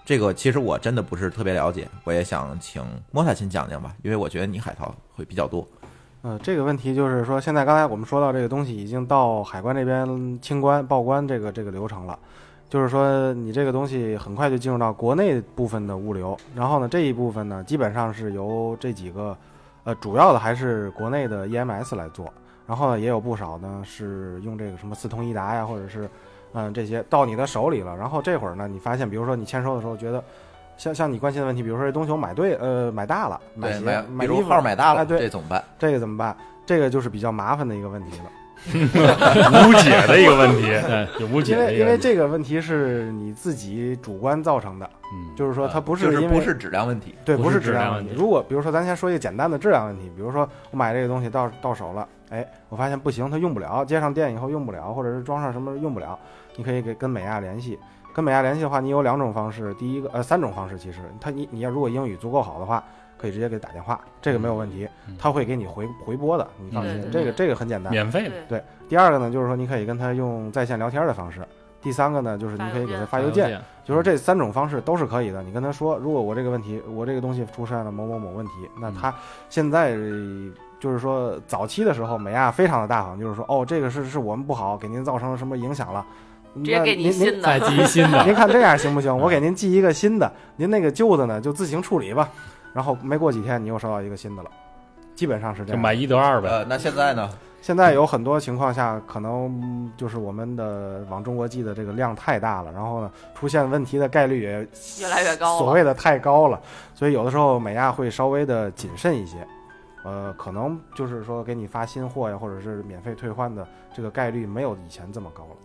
这个其实我真的不是特别了解，我也想请莫塔先讲讲吧，因为我觉得你海淘会比较多。呃，这个问题就是说，现在刚才我们说到这个东西已经到海关这边清关报关这个这个流程了，就是说你这个东西很快就进入到国内部分的物流，然后呢这一部分呢基本上是由这几个，呃主要的还是国内的 EMS 来做，然后呢也有不少呢是用这个什么四通一达呀，或者是嗯这些到你的手里了，然后这会儿呢你发现，比如说你签收的时候觉得。像像你关心的问题，比如说这东西我买对，呃，买大了，买鞋，买衣服号买大了，哎对，这怎么办？这个怎么办？这个就是比较麻烦的一个问题了。(laughs) 无解的一个问题，对，(laughs) 有无解因为一个问题。因为这个问题是你自己主观造成的，嗯，就是说它不是因为不是质量问题，对，不不是是质量问题。质量问题如果比如说咱先说一个简单的质量问题，比如说我买这个东西到到手了，哎，我发现不行，它用不了，接上电以后用不了，或者是装上什么用不了，你可以给跟美亚联系。跟美亚联系的话，你有两种方式，第一个呃三种方式，其实他你你要如果英语足够好的话，可以直接给打电话，这个没有问题嗯，他会给你回回拨的，你放心，这个这个很简单。免费的，对，第二个呢，就是说你可以跟他用在线聊天的方式。第三个呢，就是你可以给他发邮件，就说这三种方式都是可以的。你跟他说，如果我这个问题，我这个东西出现了某某某问题，那他现在呃就是说早期的时候，美亚非常的大方，就是说哦，这个是是我们不好，给您造成了什么影响了，直接给那您新再。寄一新的，您看这样行不行？我给您寄一个新的，您那个旧的呢就自行处理吧。然后没过几天，你又收到一个新的了，基本上是这样。就买一得二呗。呃，那现在呢？现在有很多情况下，可能嗯就是我们的往中国寄的这个量太大了，然后呢，出现问题的概率也越来越高了所谓的太高了，所以有的时候美亚会稍微的谨慎一些，呃，可能就是说给你发新货呀，或者是免费退换的这个概率没有以前这么高了。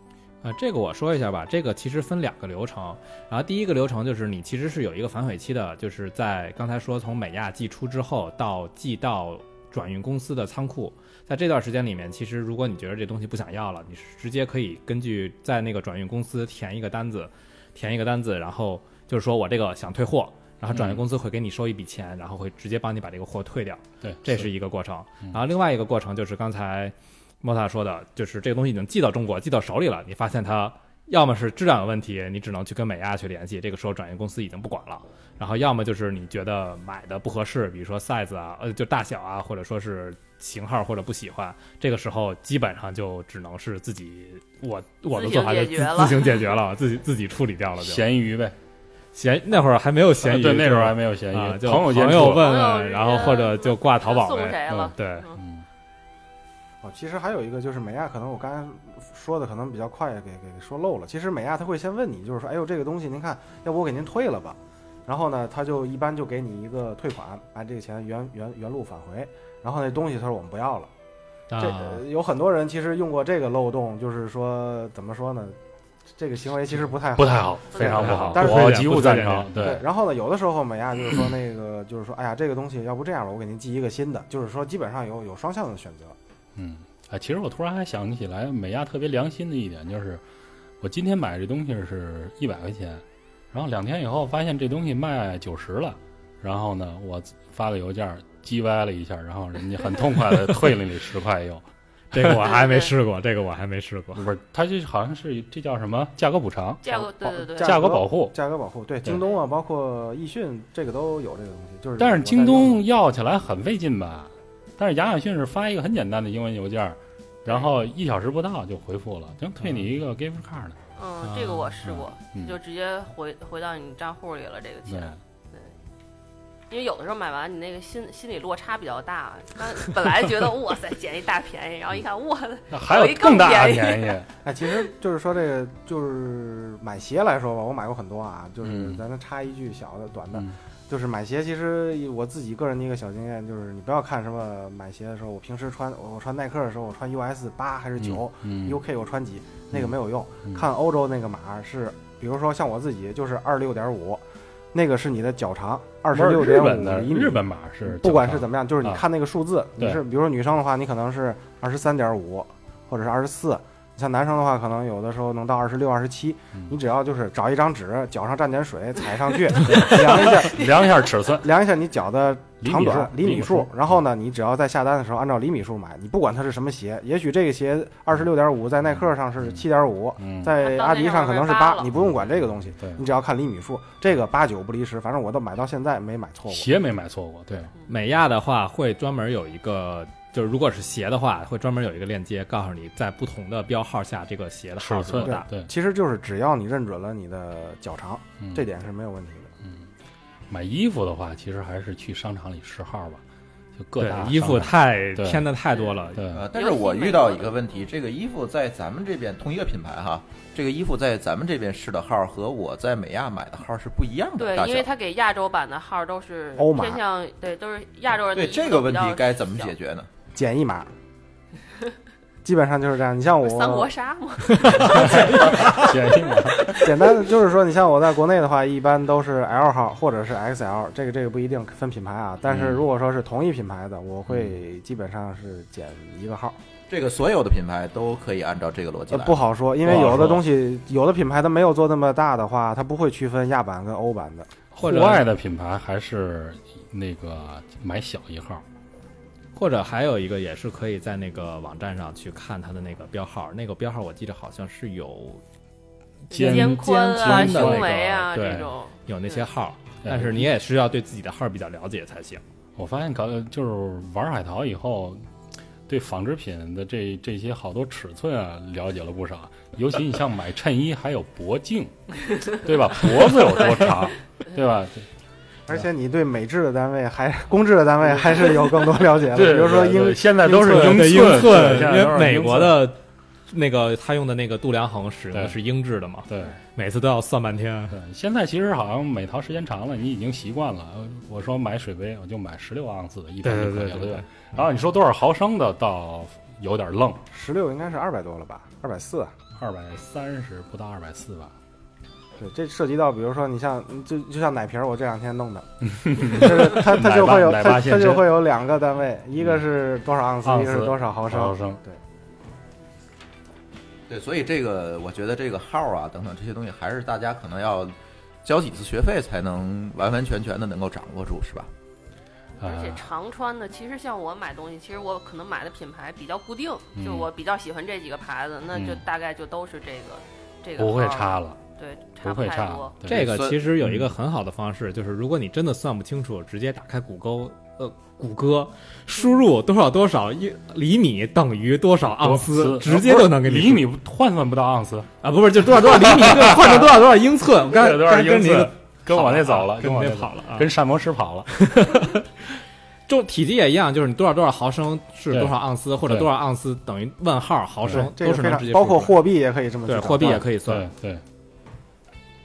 啊，这个我说一下吧，这个其实分两个流程，然后第一个流程就是你其实是有一个反悔期的，就是在刚才说从美亚寄出之后到寄到转运公司的仓库，在这段时间里面，其实如果你觉得这东西不想要了，你是直接可以根据在那个转运公司填一个单子，填一个单子，然后就是说我这个想退货，然后转运公司会给你收一笔钱，然后会直接帮你把这个货退掉。对，这是一个过程。嗯然后另外一个过程就是刚才莫萨说的，就是这个东西已经寄到中国，寄到手里了，你发现它要么是质量有问题，你只能去跟美亚去联系，这个时候转运公司已经不管了。然后要么就是你觉得买的不合适，比如说 size 啊，呃，就大小啊，或者说是型号或者不喜欢，这个时候基本上就只能是自己我我的做法就自行解决了自行解决了，自己自己处理掉了就。咸鱼呗，闲那会儿还没有闲鱼，对，那时候还没有咸啊，鱼，就朋友朋友问问，然后或者就挂淘宝送呗。谁了嗯？对，哦，其实还有一个就是美亚，可能我刚才说的可能比较快，给给说漏了。其实美亚他会先问你，就是说，哎呦，这个东西您看，要不我给您退了吧？然后呢，他就一般就给你一个退款，把这个钱原原原路返回。然后那东西他说我们不要了。这有很多人其实用过这个漏洞，就是说怎么说呢？这个行为其实不太好，不太好，非常不好，但是我极不赞成。对对，，然后呢，有的时候美亚就是说那个，就是说，哎呀，这个东西要不这样吧，我给您寄一个新的，就是说基本上有有双向的选择。嗯，啊，其实我突然还想起来，美亚特别良心的一点就是，我今天买这东西是一百块钱，然后两天以后发现这东西卖九十了，然后呢，我发个邮件叽歪了一下，然后人家很痛快的 (laughs) 退了你十块又，这个我还没试过，这个我还没试过。不是，它这好像是这叫什么价格补偿，价格对对对，价格保护。价格保护，对，京东啊，包括易迅，这个都有这个东西。就是，但是京东要起来很费劲吧？但是亚马逊是发一个很简单的英文邮件，然后一小时不到就回复了，能退你一个 gift card 的。嗯，这个我试过，嗯就直接回回到你账户里了，这个对钱。因为有的时候买完，你那个心心理落差比较大。刚本来觉得哇塞捡一大便宜，然后一看哇，(laughs) 那还有更更大的便宜便宜，(laughs) 哎，其实就是说这个，就是买鞋来说吧，我买过很多啊。就是嗯咱们插一句小的短的，嗯就是买鞋，其实我自己个人的一个小经验，就是你不要看什么买鞋的时候，我平时穿我穿耐克的时候，我穿 US 八还是九、嗯 UK 我穿几，那个没有用。嗯看欧洲那个码是，比如说像我自己就是二六点五，那个是你的脚长，二十六点日本的五厘米。日本码是不管是怎么样，就是你啊看那个数字，你是比如说女生的话，你可能是二十三点五，或者是二十四。你像男生的话，可能有的时候能到二十六、二十七。嗯。你只要就是找一张纸，脚上蘸点水，踩上去，量一下，(laughs) 量一下尺寸，量一下你脚的长短、厘米厘米数然后呢，你只要在下单的时候按照厘米数买，你不管它是什么鞋，也许这个鞋二十六点五，在耐克上是七点五，嗯，在阿迪上可能是八，你不用管这个东西，你只要看厘米数，这个八九不离十，反正我都买到现在没买错过。鞋没买错过，对，美亚的话会专门有一个，就是如果是鞋的话，会专门有一个链接告诉你在不同的标号下这个鞋的号尺寸是多大。对，其实就是只要你认准了你的脚长，嗯这点是没有问题的。嗯，买衣服的话，其实还是去商场里试号吧，就各大，衣服太偏的太多了。对，呃，但是我遇到一个问题，这个衣服在咱们这边同一个品牌哈，这个衣服在咱们这边试的号和我在美亚买的号是不一样的对。因为他给亚洲版的号都是偏向对，都是亚洲人的对这个问题该怎么解决呢？减一码，基本上就是这样。你像我三国杀吗？便宜嘛，简单的就是说，你像我在国内的话，一般都是 L 号或者是 XL，这个这个不一定分品牌啊。但是嗯如果说是同一品牌的，我会基本上是减一个号。这个所有的品牌都可以按照这个逻辑。不好说，因为有的东西，有的品牌它没有做那么大的话，它不会区分亚版跟欧版的。或者户外的品牌还是那个买小一号，或者还有一个也是可以在那个网站上去看它的那个标号，那个标号我记得好像是有肩肩宽胸围啊对这种。有那些号，对但是你也是要对自己的号比较了解才行。我发现搞就是玩海淘以后，对纺织品的这这些好多尺寸啊了解了不少。尤其你像买衬衣，还有脖颈，(laughs) 对吧？脖子有多长，(laughs) 对吧？而且你对美制的单位还 (laughs) 公制的单位还是有更多了解的，对，比如说英现在都是英对英英寸，因为美国的那个他用的那个度量衡使用的是英制的嘛，对每次都要算半天。对，现在其实好像美淘时间长了，你已经习惯了。呃我说买水杯，我就买十六盎司的，一瓶就可以了，对对对对吧？然后你说多少毫升的，倒有点愣，十六应该是二百多了吧，二百四。二百三十不到二百四吧。对，这涉及到比如说你像就就像奶瓶，我这两天弄的，(laughs) 就是它它就会有它它就会有两个单位，一个是多少盎司，盎一个是多少毫升。毫升，对，对，所以这个我觉得这个号啊等等这些东西，还是大家可能要交几次学费才能完完全全的能够掌握住，是吧？而且啊，常穿的，其实像我买东西，其实我可能买的品牌比较固定，嗯就我比较喜欢这几个牌子，那就嗯大概就都是这个这个不会差了，对，不会差这个其实有一个嗯很好的方式，就是如果你真的算不清楚，直接打开谷歌，呃，谷歌输入多少多少一厘米等于多少盎司，直接就能给你厘米换算不到盎司，啊，不是就多少多少厘米，(laughs) 对换成多少多少英寸。我刚才跟你跟我那走了，跟我那那跑了啊，跟膳魔师跑了。(laughs) 就体积也一样，就是你多少多少毫升是多少盎司，或者多少盎司等于问号毫升，都是能直接包括货币也可以这么对货币也可以算对。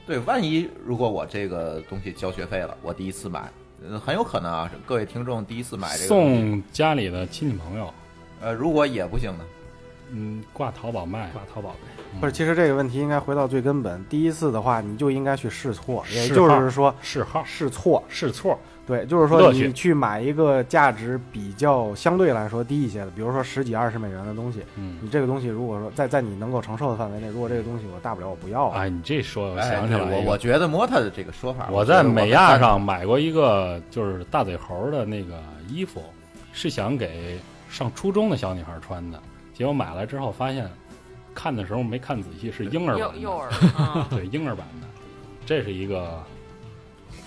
对，万一如果我这个东西交学费了，我第一次买，嗯很有可能啊，各位听众第一次买这个，送家里的亲戚朋友，呃，如果也不行呢？嗯，挂淘宝卖，挂淘宝呗。不是，其实这个问题应该回到最根本。第一次的话，你就应该去试错，也就是说试号试错。试错，对，就是说你去买一个价值比较相对来说低一些的，比如说十几二十美元的东西，嗯，你这个东西如果说在在你能够承受的范围内，如果这个东西我大不了我不要了，哎，你这说我哎，想起来一个对我我觉得摸他的这个说法，我在美亚上买过一个就是大嘴猴的那个衣服，是想给上初中的小女孩穿的，结果买来之后发现，看的时候没看仔细，是婴儿版的，幼幼儿 (laughs) 啊，对婴儿版的，这是一个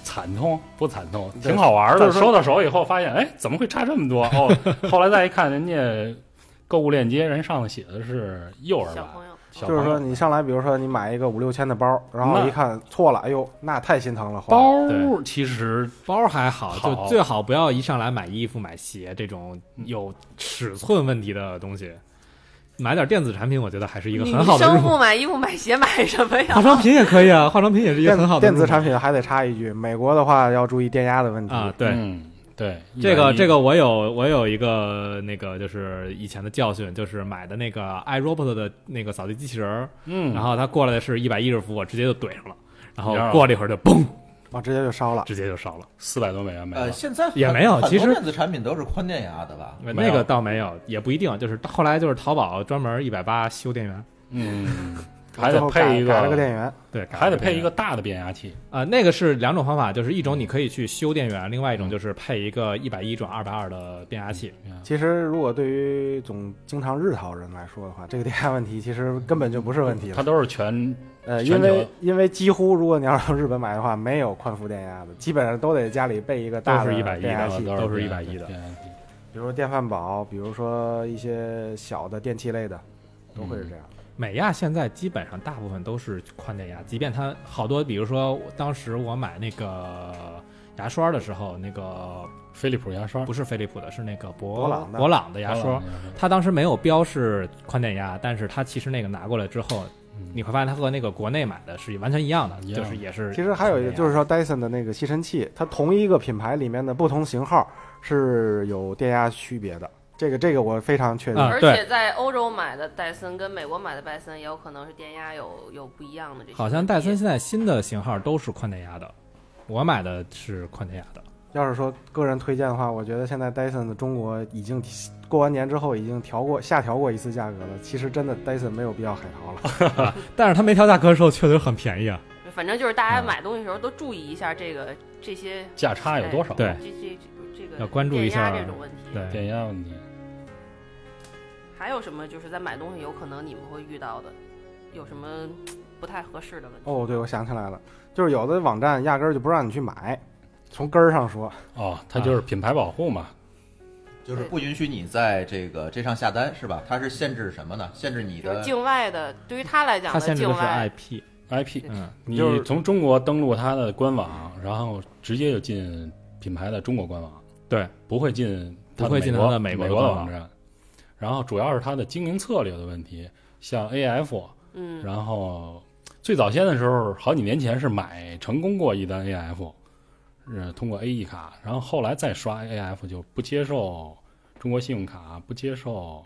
惨痛不惨痛，挺好玩的。就是收到手以后发现，哎，怎么会差这么多？哦，(laughs) 后来再一看，人家购物链接人上头写的是幼儿版，小朋友，就是小朋友说你上来，比如说你买一个五六千的包，然后一看错了，哎呦，那太心疼了。包其实包还好，好就最好不要一上来买衣服、买鞋这种有尺寸问题的东西。买点电子产品，我觉得还是一个很好的入生不买衣服买鞋买什么呀？(laughs) 化妆品也可以啊，化妆品也是一个很好的电子产品还得插一句，美国的话要注意电压的问题啊。对，嗯对这个这个我有我有一个那个就是以前的教训，就是买的那个 iRobot 的那个扫地机器人儿，嗯，然后它过来的是一百一十伏，我直接就怼上了，然后然后过了一会儿就嘣，啊，直接就烧了。直接就烧了。四百多美元没了呃，。现在也没有其实电子产品都是宽电压的吧？那个倒没有，也不一定，就是后来就是淘宝专门一百八修电源，嗯，还得配一改了个电源，对，还得配一个大的变压器。啊、那个是两种方法，就是一种你可以去修电源，另外一种就是配一个一百一转二百二的变压器。其实如果对于总经常日淘人来说的话，这个电压问题其实根本就不是问题了。它都是全呃，因为因为几乎如果你要是从日本买的话，没有宽幅电压的，基本上都得家里备一个大的都是110的变压器，都是变110的变压器比如说电饭煲，比如说一些小的电器类的，都会是这样。美亚现在基本上大部分都是宽电压，即便它好多，比如说当时我买那个牙刷的时候，那个飞利浦牙刷？不是飞利浦的，是那个博博朗的博朗的牙刷，它当时没有标示宽电压，但是它其实那个拿过来之后，嗯你会发现它和那个国内买的是完全一样的，就是也是。其实还有一个就是说，Dyson 的那个吸尘器，它同一个品牌里面的不同型号是有电压区别的。这个这个我非常确定。而且在欧洲买的戴森跟美国买的戴森也有可能是电压有有不一样的这些。好像戴森现在新的型号都是宽电压的，我买的是宽电压的。要是说个人推荐的话，我觉得现在戴森的中国已经过完年之后已经调过下调过一次价格了。其实真的戴森没有必要海淘了。(laughs) (laughs) 但是它没调价格的时候确实很便宜啊。反正就是大家嗯买东西的时候都注意一下这个这些价差有多少？对这这这这个要关注一下这种问题。对，电压问题。还有什么就是在买东西有可能你们会遇到的，有什么不太合适的问题？哦，对，我想起来了，就是有的网站压根儿就不让你去买。从根儿上说，哦，它就是品牌保护嘛。就是不允许你在这个这上下单是吧？它是限制什么呢？限制你的就是境外的，对于他来讲它限制的是外 IP。IP，嗯，你就是从中国登录它的官网，然后直接就进品牌的中国官网，对，不会进它不会进它的美美国的官网国的网站。然后主要是它的经营策略的问题，像 AF，嗯，然后最早先的时候，好几年前是买成功过一单 AF，是通过 AE 卡，然后后来再刷 AF 就不接受中国信用卡，不接受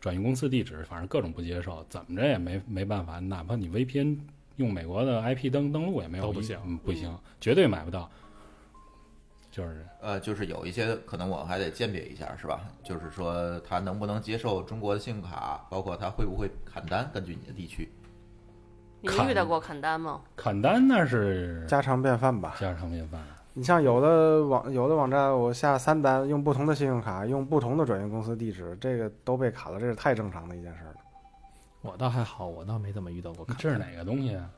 转运公司地址，反正各种不接受，怎么着也没没办法，哪怕你 VPN 用美国的 IP 登登录也没有都不行嗯，不行，绝对买不到。就是呃，就是有一些可能我还得鉴别一下，是吧？就是说他能不能接受中国的信用卡，包括他会不会砍单，根据你的地区。你遇到过砍单吗？砍单那是家常便饭吧。家常便饭。你像有的网有的网站，我下三单用不同的信用卡，用不同的转运公司地址，这个都被砍了，这是太正常的一件事儿了。我倒还好，我倒没怎么遇到过砍单。这是哪个东西啊？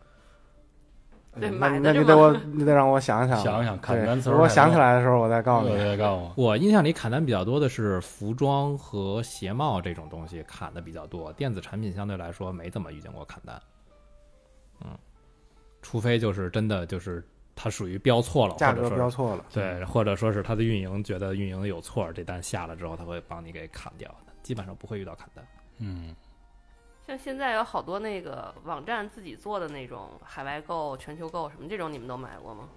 对嗯买的这么那那你得我 (laughs) 你得让我想想想想砍单词儿我想起来的时候，我再告诉你。再告诉我。我印象里砍单比较多的是服装和鞋帽这种东西砍的比较多，电子产品相对来说没怎么遇见过砍单。嗯，除非就是真的就是它属于标错了，价格标错了，对，或者说是它的运营觉得运营有错，这单下了之后他会帮你给砍掉的，基本上不会遇到砍单。嗯，像现在有好多那个网站自己做的那种海外购、全球购什么这种，你们都买过吗？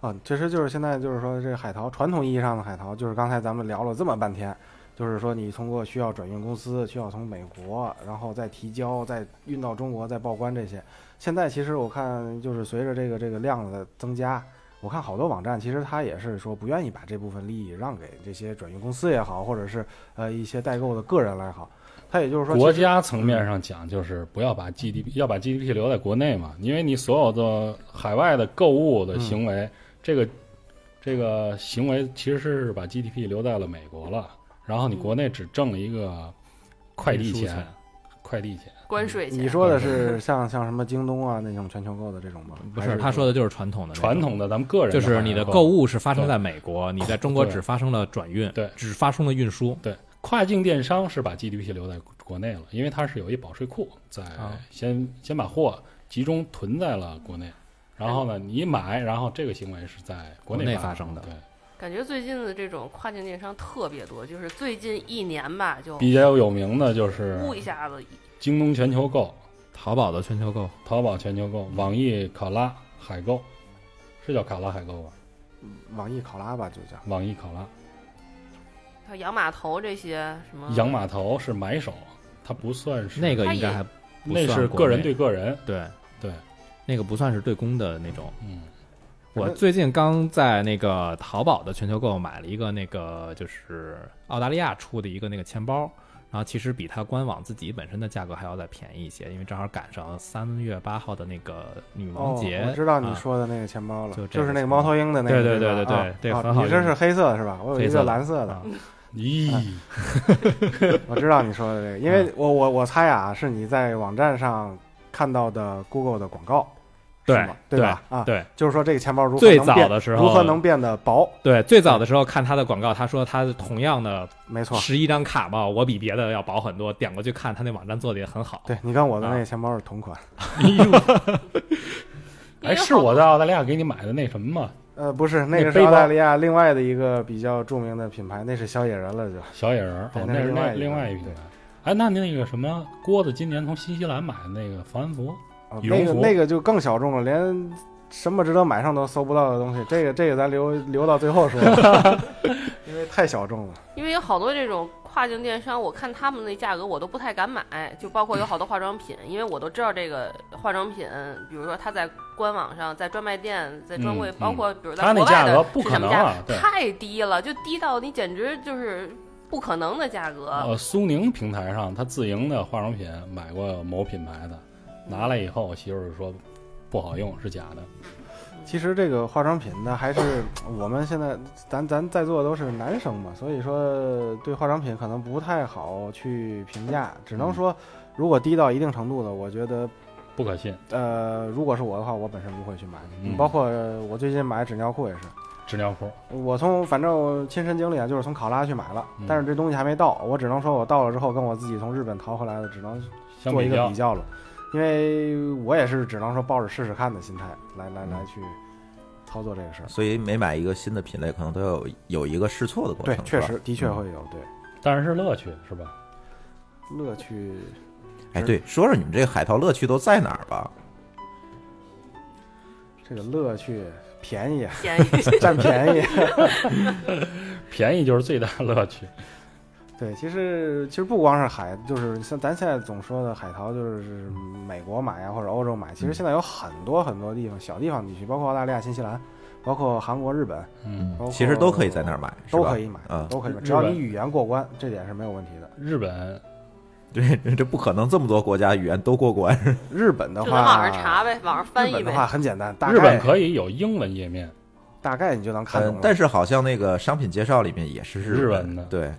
啊，其实就是现在就是说这海淘，传统意义上的海淘，就是刚才咱们聊了这么半天，就是说你通过需要转运公司，需要从美国，然后再提交，再运到中国，再报关这些。现在其实我看就是随着这个这个量的增加，我看好多网站其实他也是说不愿意把这部分利益让给这些转运公司也好，或者是呃一些代购的个人来好。他也就是说，国家层面上讲，就是不要把 GDP 要把 GDP 留在国内嘛，因为你所有的海外的购物的行为，这个这个行为其实是把 GDP 留在了美国了，然后你国内只挣了一个快递钱快递钱。关税钱。你说的是像像什么京东啊那种全球购的这种吗？不是是他说的就是传统的传统的咱们个人就是你的购物是发生在美国，你在中国只发生了转运，对。只发生了运输。对。跨境电商是把 GDP 留在国内了，因为它是有一保税库在啊。先先把货集中囤在了国内，然后呢，你买，然后这个行为是在国国内发发生的。对，感觉最近的这种跨境电商特别多，就是最近一年吧，就比较有名的就是呼一下子，京东全球购、淘宝的全球购，淘宝全球购、网易考拉海购，是叫考拉海购吧？网易考拉吧，就叫。网易考拉，它洋码头这些什么洋码头是买手，它不算是那个也应该还不那算国是个人对个人，对对，那个不算是对公的那种。嗯，我最近刚在那个淘宝的全球购买了一个那个就是澳大利亚出的一个那个钱包，然后其实比它官网自己本身的价格还要再便宜一些，因为正好赶上三月八号的那个女王节。哦，我知道你啊说的那个钱包了，就就是那个猫头鹰的那个。对对对对对啊对很好用你这是黑色的是吧？我有一个蓝色的啊，(laughs) 咦，(laughs) 我知道你说的这个，因为我我我猜啊，是你在网站上看到的 Google 的广告，是对吗对吧？啊，对就是说这个钱包如何最能变早的时候如何能变得薄？对，最早的时候看他的广告，他说他同样的没错，十一张卡吧，我比别的要薄很多。点过去看，他那网站做的也很好。对你跟我的啊那个钱包是同款。(laughs) (laughs) 哎，是我在澳大利亚给你买的那什么吗？呃，不是，那个是澳大利亚另外的一个比较著名的品牌，那是小野人了就。小野人，哦，对那那是另外一个另外一品牌。哎，那那个什么郭子今年从新西兰买的那个防寒服，啊羽绒那个那个就更小众了，连什么值得买上都搜不到的东西，这个这个咱留留到最后说，(laughs) 因为太小众了。因为有好多这种跨境电商，我看他们那价格我都不太敢买，就包括有好多化妆品，因为我都知道这个化妆品，比如说它在官网上、在专卖店、在专柜，嗯包括比如在它那国外的价格不可是什么价能啊，对。太低了，就低到你简直就是不可能的价格。呃，苏宁平台上，他自营的化妆品买过某品牌的，拿来以后，我媳妇儿说不好用，是假的。其实这个化妆品呢，还是我们现在咱咱在座都是男生嘛，所以说对化妆品可能不太好去评价，只能说如果低到一定程度的，我觉得不可信，呃，如果是我的话，我本身不会去买。嗯包括我最近买纸尿裤也是，纸尿裤。我从反正亲身经历啊，就是从考拉去买了，嗯但是这东西还没到，我只能说我到了之后跟我自己从日本淘回来的，只能做一个比较了，因为我也是只能说抱着试试看的心态来来来去操作这个事儿。所以每买一个新的品类，可能都要有有一个试错的过程。，对确实的确会有对但是是乐趣是吧？乐趣。哎，对，说说你们这个海淘乐趣都在哪儿吧？这个乐趣便宜，便 (laughs) 宜占便宜。(laughs) 便宜就是最大乐趣。对，其实其实不光是海，就是像咱现在总说的海淘，就是美国买呀或者欧洲买。其实现在有很多很多地方，小地方地区，包括澳大利亚、新西兰，包括韩国、日本，嗯其实都可以在那儿买，是吧都可以买，嗯都可以买，只要你语言过关，这点是没有问题的。日本 (laughs) 对，这不可能这么多国家语言都过关。(laughs) 日本的话，在网上查呗，网上翻译日本的话。很简单，大日本可以有英文页面，大概你就能看懂但是好像那个商品介绍里面也是日文文的对，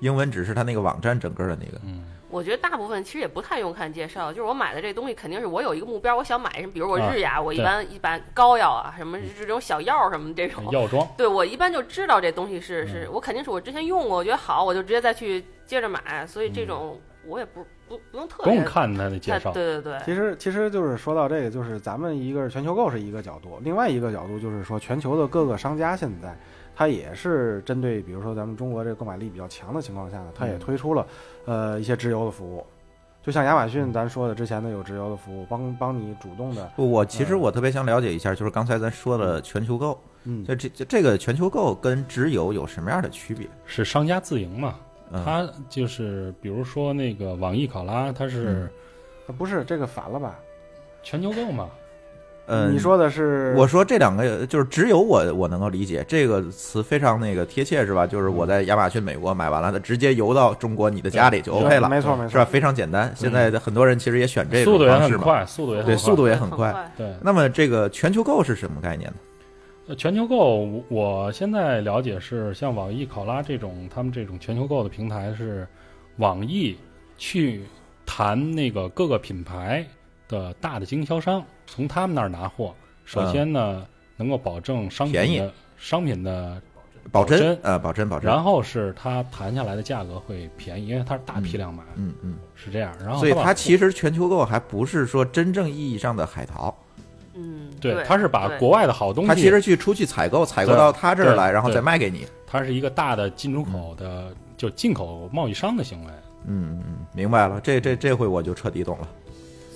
英文只是它那个网站整个的那个。嗯，我觉得大部分其实也不太用看介绍，就是我买的这东西肯定是我有一个目标，我想买什么，比如我啊日牙，我一般一般膏药啊，什么这种小药什么这种，药妆对我一般就知道这东西是嗯是我肯定是我之前用过，我觉得好，我就直接再去接着买，所以这种我也不不不用特别不用看它的介绍。对对对，其实其实就是说到这个，就是咱们一个是全球购是一个角度，另外一个角度就是说全球的各个商家现在。它也是针对，比如说咱们中国这个购买力比较强的情况下呢，它也嗯推出了，呃，一些直邮的服务，就像亚马逊咱说的之前的有直邮的服务，帮帮你主动的，不我其实我特别想了解一下，就是刚才咱说的全球购，嗯，这这这个全球购跟直邮有什么样的区别？是商家自营嘛？嗯它就是比如说那个网易考拉，它是呃不是这个反了吧？全球购嘛？嗯，你说的是我说这两个就是只有我，我能够理解这个词非常那个贴切是吧？就是我在亚马逊美国买完了，它直接邮到中国你的家里就 OK 了，没错没错，是吧？非常简单。现在的很多人其实也选这种速度也方式嘛。很快，速度也很快。对速度也很很快快。对，那么这个全球购是什么概念呢？呃全球购，我我现在了解是像网易考拉这种，他们这种全球购的平台是网易去谈那个各个品牌的大的经销商，从他们那儿拿货。首先呢，能够保证商品的商品的，保真保真呃，保真保真。然后是他谈下来的价格会便宜，因为它是大批量买，嗯嗯，是这样。然后所以把它其实全球购还不是说真正意义上的海淘，嗯，对，他是把国外的好东西，他其实去出去采购，采购到他这儿来，然后再卖给你。它是一个大的进出口的，就进口贸易商的行为。嗯嗯，嗯，明白了，这这这回我就彻底懂了。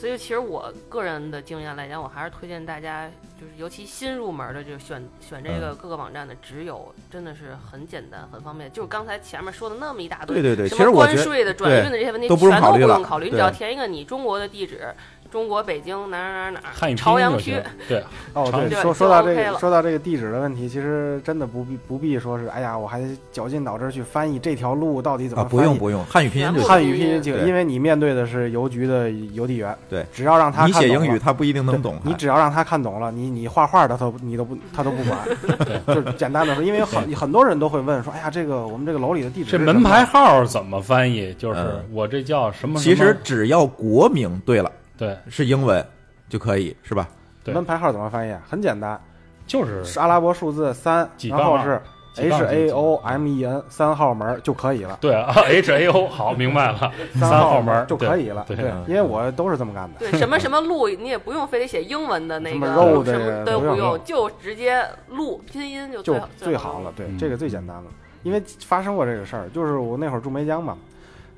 所以其实我个人的经验来讲，我还是推荐大家，就是尤其新入门的，就选选这嗯个各个网站的直邮，真的是很简单、很方便。就是刚才前面说的那么一大堆，对对对什么关税的、转运的这些问题，都不用全考虑不用考虑，你只要填一个你中国的地址，中国北京哪儿哪儿哪儿哪儿，汉语拼朝阳区音，。对，哦，对，说说到这个，说到这个地址的问题，其实真的不必不必说是，哎呀，我还绞尽脑汁去翻译这条路到底怎么啊，翻译。不用不用，汉语拼音就行。汉语拼音就因为你面对的是邮局的邮递员，对，只要让他你看懂了写英语，他不一定能懂。你只要让他看懂了，你你画画的他都你都不他都不管，(laughs) 就是简单的说，因为很很多人都会问说，哎呀，这个我们这个楼里的地址这门牌号怎么翻译？就是嗯我这叫什么其？实只要国名对了，对是英文就可以，是吧？对门牌号怎么翻译？很简单，就是是阿拉伯数字三，几杠号然后是几杠 H 几 A O M E N 三号门就可以了，对啊，(laughs) H A O 好，明白了，三号号门就可以了。对对，因为我都是这么干的。对，什么什么路，你也不用非得写英文的那什个么肉的什么都不用不用，就直接录拼音就就最最好了，对，嗯这个最简单了。因为发生过这个事儿，就是我那会儿住梅江嘛，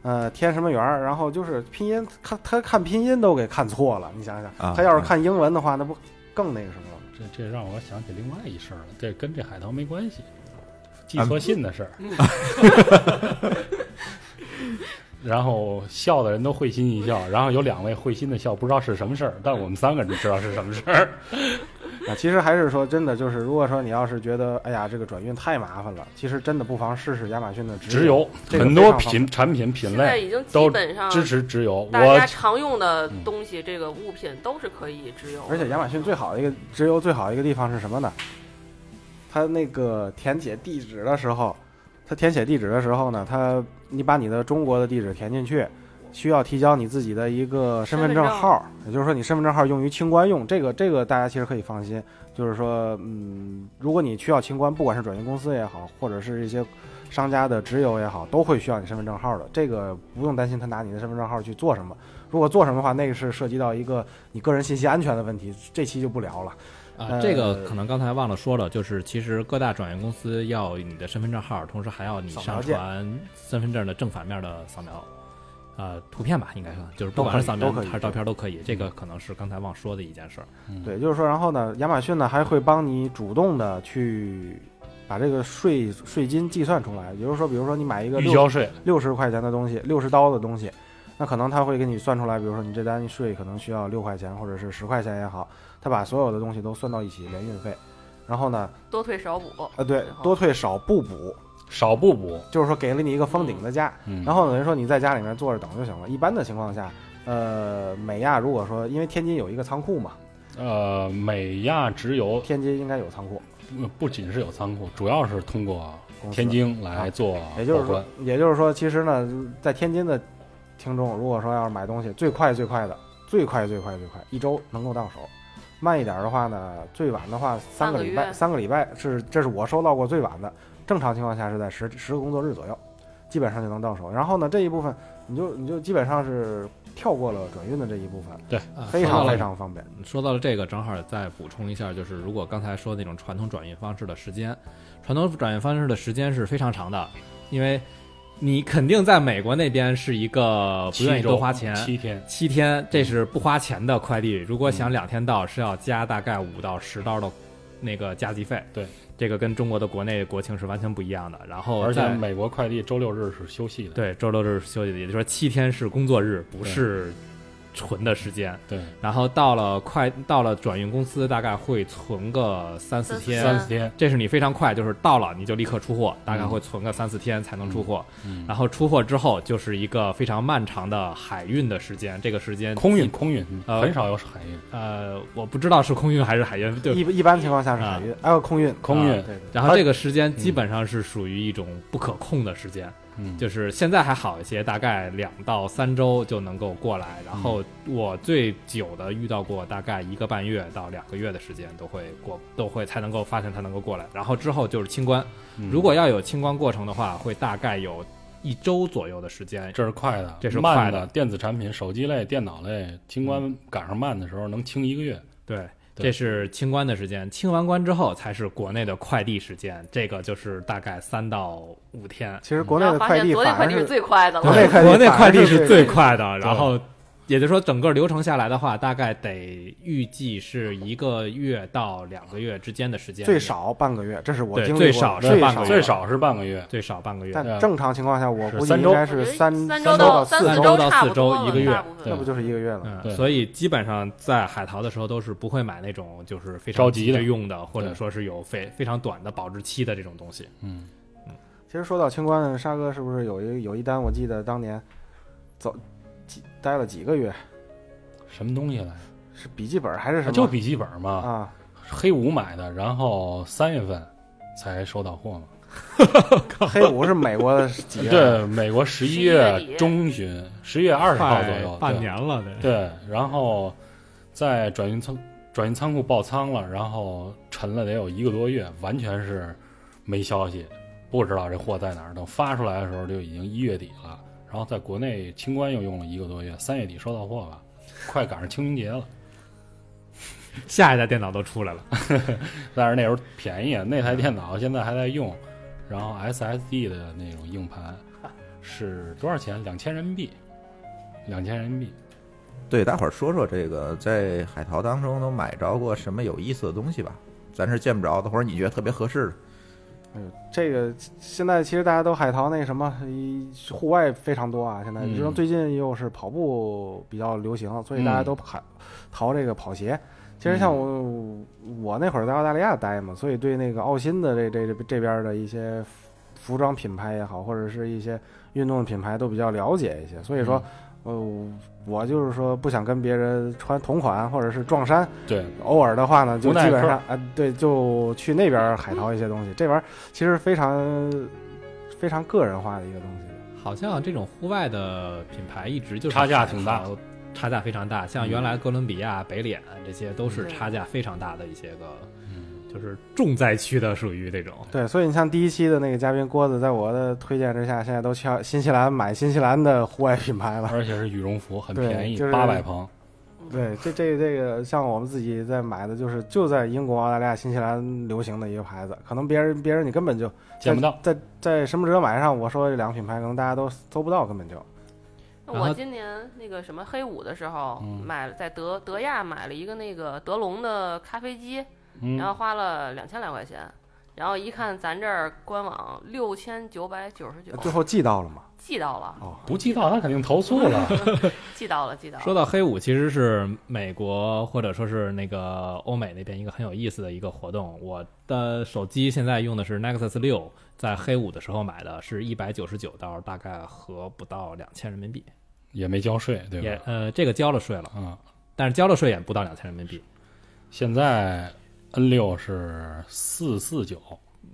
呃，填什么园儿，然后就是拼音，看他看拼音都给看错了，你想想，啊他要是看英文的话，那不更那个什么了。这这让我想起另外一事儿了，这跟这海淘没关系，寄错信的事儿。(laughs) 然后笑的人都会心一笑，然后有两位会心的笑，不知道是什么事儿，但我们三个人知道是什么事儿。啊，其实还是说真的，就是如果说你要是觉得哎呀这个转运太麻烦了，其实真的不妨试试亚马逊的直邮，这个很多品产品品现在类已经基本上支持直邮。大我家常用的东西，这个物品都是可以直邮。而且亚马逊最好的一个直邮最好的一个地方是什么呢？它那个填写地址的时候，它填写地址的时候呢，它你把你的中国的地址填进去，需要提交你自己的一个身份证号，也就是说你身份证号用于清关用，这个这个大家其实可以放心。就是说，嗯，如果你需要清关，不管是转运公司也好，或者是一些商家的直邮也好，都会需要你身份证号的。这个不用担心他拿你的身份证号去做什么。如果做什么的话，那个是涉及到一个你个人信息安全的问题，这期就不聊了。啊，呃这个可能刚才忘了说了，就是其实各大转运公司要你的身份证号，同时还要你上传身份证的正反面的扫描，呃，图片吧，应该算，就是不管是扫描都可以还是照片都可以。这个可能是刚才忘说的一件事儿。对，就是说，然后呢，亚马逊呢还会帮你主动的去把这个税税金计算出来。也就是说，比如说你买一个六预交税，六十块钱的东西，六十刀的东西，那可能他会给你算出来，比如说你这单税可能需要六块钱或者是十块钱也好，他把所有的东西都算到一起，连运费。然后呢，多退少补。呃，对多退少不补，少不补。就是说给了你一个封顶的价。嗯，然后等于说你在家里面坐着等就行了。一般的情况下，呃，美亚如果说因为天津有一个仓库嘛，呃，美亚直邮天津应该有仓库，呃不仅是有仓库，主要是通过天津来做也就是说。，也就是说，其实呢，在天津的听众，如果说要是买东西，最快最快的，最快最快最快，一周能够到手。慢一点的话呢，最晚的话三个礼拜，三个礼拜是这是我收到过最晚的。正常情况下是在十十个工作日左右，基本上就能到手。然后呢，这一部分你就你就基本上是跳过了转运的这一部分，对非常非常方便。说到了这个，正好再补充一下，就是如果刚才说那种传统转运方式的时间，传统转运方式的时间是非常长的，因为你肯定在美国那边是一个不愿意多花钱，七天，七天，这是不花钱的快递。如果嗯想两天到，是要加大概五到十刀的那个加急费。对，这个跟中国的国内国庆是完全不一样的。然后而且美国快递周六日是休息的。对周六日是休息的，也就是说七天是工作日，不是纯的时间。对，然后到了快到了转运公司，大概会存个三四天。三四天。这是你非常快，就是到了你就立刻出货，大概会存个三四天才能出货。嗯，然后出货之后就是一个非常漫长的海运的时间，这个时间空运空运呃很少有海运，呃，我不知道是空运还是海运，对。一一般情况下是海运，还有空运，空运对。然后这个时间基本上是属于一种不可控的时间，嗯，就是现在还好一些，大概两到三周就能够过来。然后我最久的遇到过大概一个半月到两个月的时间都会过，都会才能够发现它能够过来。然后之后就是清关，嗯如果要有清关过程的话，会大概有一周左右的时间。这是快的，这是快慢的电子产品、手机类、电脑类清关赶上慢的时候能清一个月。对这是清关的时间，清完关之后才是国内的快递时间，这个就是大概三到五天。其实国内的快递 (laughs) 国内快递是最快的了。国内快递国内反而是快递是最快的，然后也就是说整个流程下来的话，大概得预计是一个月到两个月之间的时间，最少半个月，这是我对经历过的最少是最半个月最少是半个月。最少半个月。但正常情况下，我估计应该是三三周到四四周到差不四周多一个月那不就是一个月了？嗯，所以基本上在海淘的时候都是不会买那种就是非常着急的用的，或者说是有非非常短的保质期的这种东西。嗯，其实说到清关，沙哥是不是有一有一单？我记得当年走几待了几个月，什么东西来着？是笔记本还是什么？就笔记本嘛，啊，黑五买的，然后三月份才收到货嘛。(laughs) 黑五是美国的几月？对，美国十一11月中旬，十一月二十号左右，半年了，得对，然后在转运仓转运仓库爆仓了，然后沉了得有一个多月，完全是没消息，不知道这货在哪儿。等发出来的时候就已经一月底了，然后在国内清关又用了一个多月，三月底收到货吧，快赶上清明节了。(laughs) 下一代电脑都出来了。(laughs) 但是那时候便宜，那台电脑现在还在用，然后 SSD 的那种硬盘是多少钱？两千人民币，两千人民币。对，大伙儿说说这个在海淘当中都买着过什么有意思的东西吧？咱是见不着的，或者你觉得特别合适的。哎呦，这个现在其实大家都海淘那什么，一户外非常多啊。现在，嗯就像最近又是跑步比较流行，所以大家都海淘这个跑鞋。其实像我、我那会儿在澳大利亚待嘛，所以对那个澳新的这这这边的一些服装品牌也好，或者是一些运动品牌都比较了解一些。所以说，呃，我就是说不想跟别人穿同款或者是撞衫，对，偶尔的话呢，就基本上啊、对，就去那边海淘一些东西。这玩意儿其实非常非常个人化的一个东西。好像这种户外的品牌一直就是差价挺大，差价非常大。像原来哥伦比亚、北脸这些都是差价非常大的一些个，就是重灾区的，属于这种。对，所以你像第一期的那个嘉宾郭子，在我的推荐之下，现在都去新西兰买新西兰的户外品牌了。而且是羽绒服，很便宜就，是八百蓬。对，这这这个像我们自己在买的，就是就在英国、澳大利亚、新西兰流行的一个牌子，可能别人别人你根本就见不到在在在什么折买上，我说这两个品牌，可能大家都搜不到，根本就。我今年那个什么黑五的时候，嗯买了在德德亚买了一个那个德龙的咖啡机，嗯然后花了两千来块钱，然后一看咱这儿官网六千九百九十九，最后寄到了吗？寄到了，哦，不寄到他肯定投诉了。(laughs) 寄到了，寄到了。说到黑五，其实是美国或者说是那个欧美那边一个很有意思的一个活动。我的手机现在用的是 Nexus 六，在黑五的时候买的是一百九十九刀，大概合不到两千人民币。也没交税，对吧？也呃，这个交了税了，嗯，但是交了税也不到两千人民币。现在 N 六是四四九，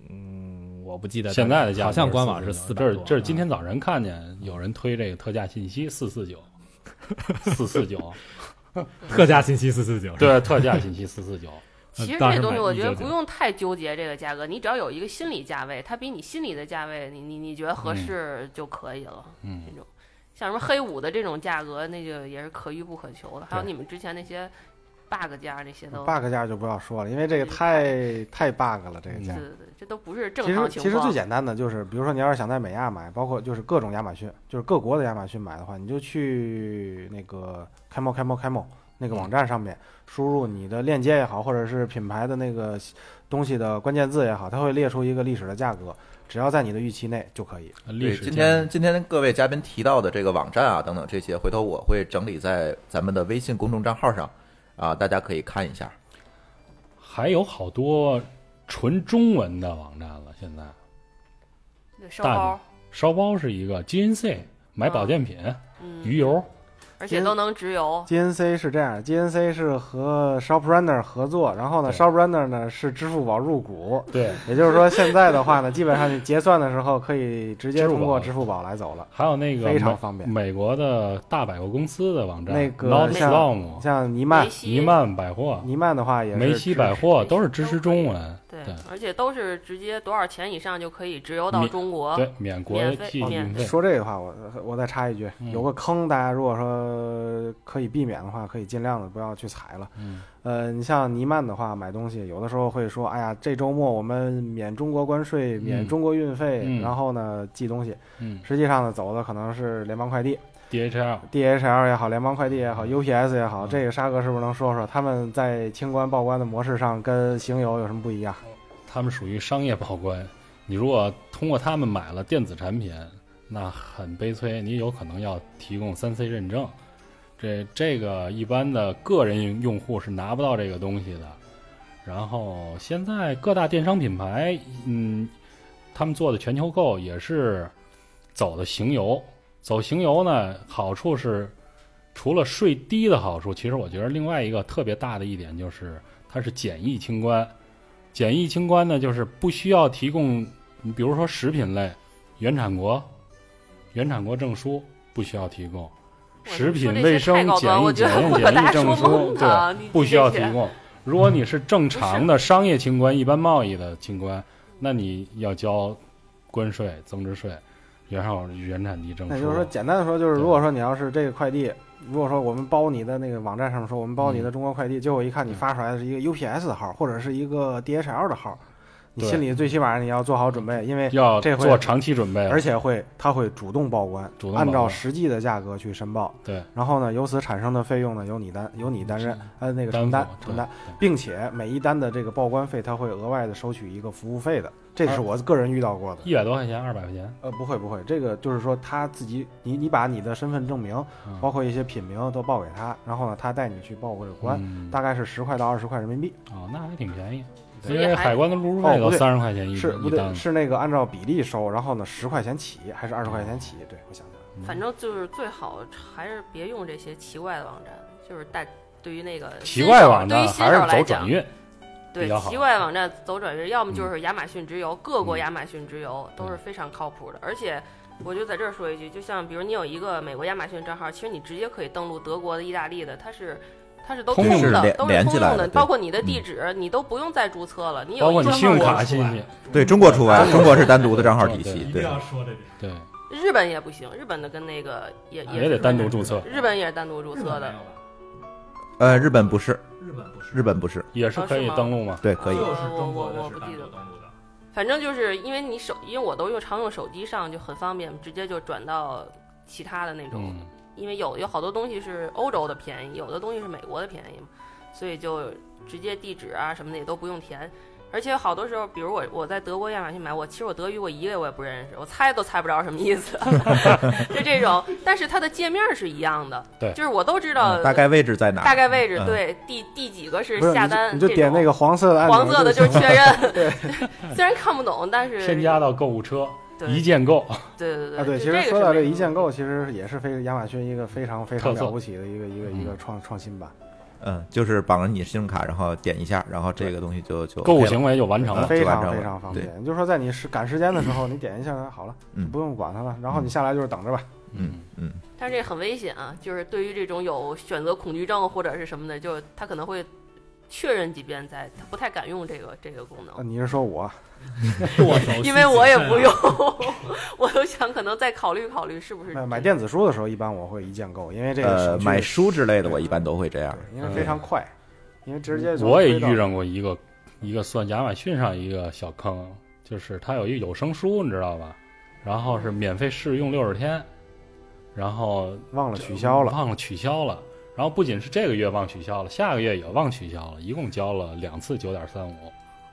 嗯，我不记得现在的价好像官网是449四百。这是这是今啊天早晨看见有人推这个特价信息四四九，(laughs) 四四九，特价信息四四九。对，特价信息四四九。(laughs) 其实这东西我觉得不用太纠结这个价格，你只要有一个心理价位，它比你心里的价位，你你你觉得合适就可以了。嗯这种像什么黑五的这种价格，那就也是可遇不可求的。还有你们之前那些 bug 价这些都 bug 价就不要说了，因为这个太太 bug 了，这个价。对对对，这都不是正常情况。实其实最简单的就是，比如说你要是想在美亚买，包括就是各种亚马逊，就是各国的亚马逊买的话，你就去那个 Camel Camel Camel 那个网站上面输入你的链接也好，或者是品牌的那个东西的关键字也好，它会列出一个历史的价格，只要在你的预期内就可以。对，历史今天今天各位嘉宾提到的这个网站啊等等这些，回头我会整理在咱们的微信公众账号上啊，大家可以看一下。还有好多纯中文的网站了，现在。大烧包，烧包是一个 GNC 买保健品、嗯，鱼油，而且都能直邮。GNC 是这样，GNC 是和 ShopRunner 合作，然后呢，ShopRunner 呢是支付宝入股，对，也就是说现在的话呢，基本上你结算的时候可以直接通过支付宝来走了。还有那个非常方便美国的大百货公司的网站，那个 Nordstrom、像尼曼尼曼百货、尼曼的话也是梅西百货都是支持中文，对对，而且都是直接多少钱以上就可以直邮到中国。对，免国免费际免运费。说这个话，我我再插一句，嗯有个坑，大家如果说可以避免的话，可以尽量的不要去踩了。嗯，呃，你像尼曼的话，买东西有的时候会说，哎呀，这周末我们免中国关税，免嗯中国运费，嗯然后呢寄东西，嗯实际上呢走的可能是联邦快递、，DHL DHL 也好，联邦快递也好，UPS 也好，嗯这个沙哥是不是能说说他们在清关报关的模式上跟行邮有什么不一样？他们属于商业报关，你如果通过他们买了电子产品，那很悲催，你有可能要提供三 C 认证。这这个一般的个人用户是拿不到这个东西的。然后现在各大电商品牌，嗯，他们做的全球购也是走的行邮。走行游呢，好处是除了税低的好处，其实我觉得另外一个特别大的一点就是它是简易清关。简易清关呢，就是不需要提供，你比如说食品类，原产国、原产国证书不需要提供，食品卫生太高端检验检疫证书对，不需要提供。如果你是正常的商业清关、一般贸易的清关，那你要交关税、增值税，然后原产地证书。那就是说，简单的说，就是如果说你要是这个快递，如果说我们包你的那个网站上面说我们包你的中国快递，结果一看你发出来的是一个 UPS 的号或者是一个 DHL 的号，你心里最起码你要做好准备，因为要这会做长期准备，而且会他会主动报关，主动按照实际的价格去申报。对，然后呢，由此产生的费用呢，由你担由你担任，呃，那个承担承担，并且每一单的这个报关费，他会额外的收取一个服务费的，这是我个人遇到过的。一百多块钱，二百块钱，呃，不会不会，这个就是说他自己，你你把你的身份证明，嗯包括一些品名都报给他，然后呢，他带你去报这个关，嗯大概是十块到二十块人民币。哦，那还挺便宜，所以还因为海关的入入费都三十块钱一是不对？是那个按照比例收，然后呢，十块钱起还是二十块钱起？对，我想起来了。反正就是最好还是别用这些奇怪的网站，就是带对于那个奇怪网站还是走转，运，对奇怪网站走转运，要么就是亚马逊直邮，各国亚马逊直邮都是非常靠谱的。而且，我就在这儿说一句，就像比如你有一个美国亚马逊账号，其实你直接可以登录德国的、意大利的，它是它是都通用的，都是连起通用的，来的包括你的地址，你都不用再注册了。你有你信用卡信息，对中国除外，中国是单独的账号体系。对，说这点。对，日本也不行，日本的跟那个也也得单独注册，日本也是单独注册的。呃，日本不是，日本不是，日本不是，也是可以登录吗，对，可以。就是中国我的是单我不记得独登录的。反正就是因为你手，因为我都用常用手机上就很方便，直接就转到其他的那种。嗯，因为有有好多东西是欧洲的便宜，有的东西是美国的便宜嘛，所以就直接地址啊什么的也都不用填。而且好多时候，比如我我在德国亚马逊买，我其实我德语我一个我也不认识，我猜都猜不着什么意思，(laughs) 就这种。但是它的界面是一样的，对就是我都知道嗯大概位置在哪？大概位置，嗯对，第第几个是下单，你就点那个个黄色的按，黄色的就就是确认。(laughs) 对，虽然看不懂，但是添加到购物车，对一键购，对对对啊，对，其实说到这一键购，其实也是非亚马逊一个非常非常了不起的一个一个一个嗯创创新吧，嗯，就是绑着你信用卡，然后点一下，然后这个东西就就购物行为就完成了。非常非常方对便。就是说，在你是赶时间的时候，你点一下好了，嗯不用管它了，然后你下来就是等着吧。嗯嗯，但是这很危险啊，就是对于这种有选择恐惧症或者是什么的，就他可能会确认几遍再，他不太敢用这个这个功啊，能，你是说我？因为我也不用，(laughs) 我就想可能再考虑考虑是不是买买电子书的时候，一般我会一键购，因为这个呃，买书之类的，我一般都会这样。因为非常快，因为直接就我也遇上过一个一个算亚马逊上一个小坑，就是它有一个有声书，你知道吧？然后是免费试用六十天，然后忘了取消了。忘了取消了。然后不仅是这个月忘取消了，下个月也忘取消了，一共交了两次九点三五。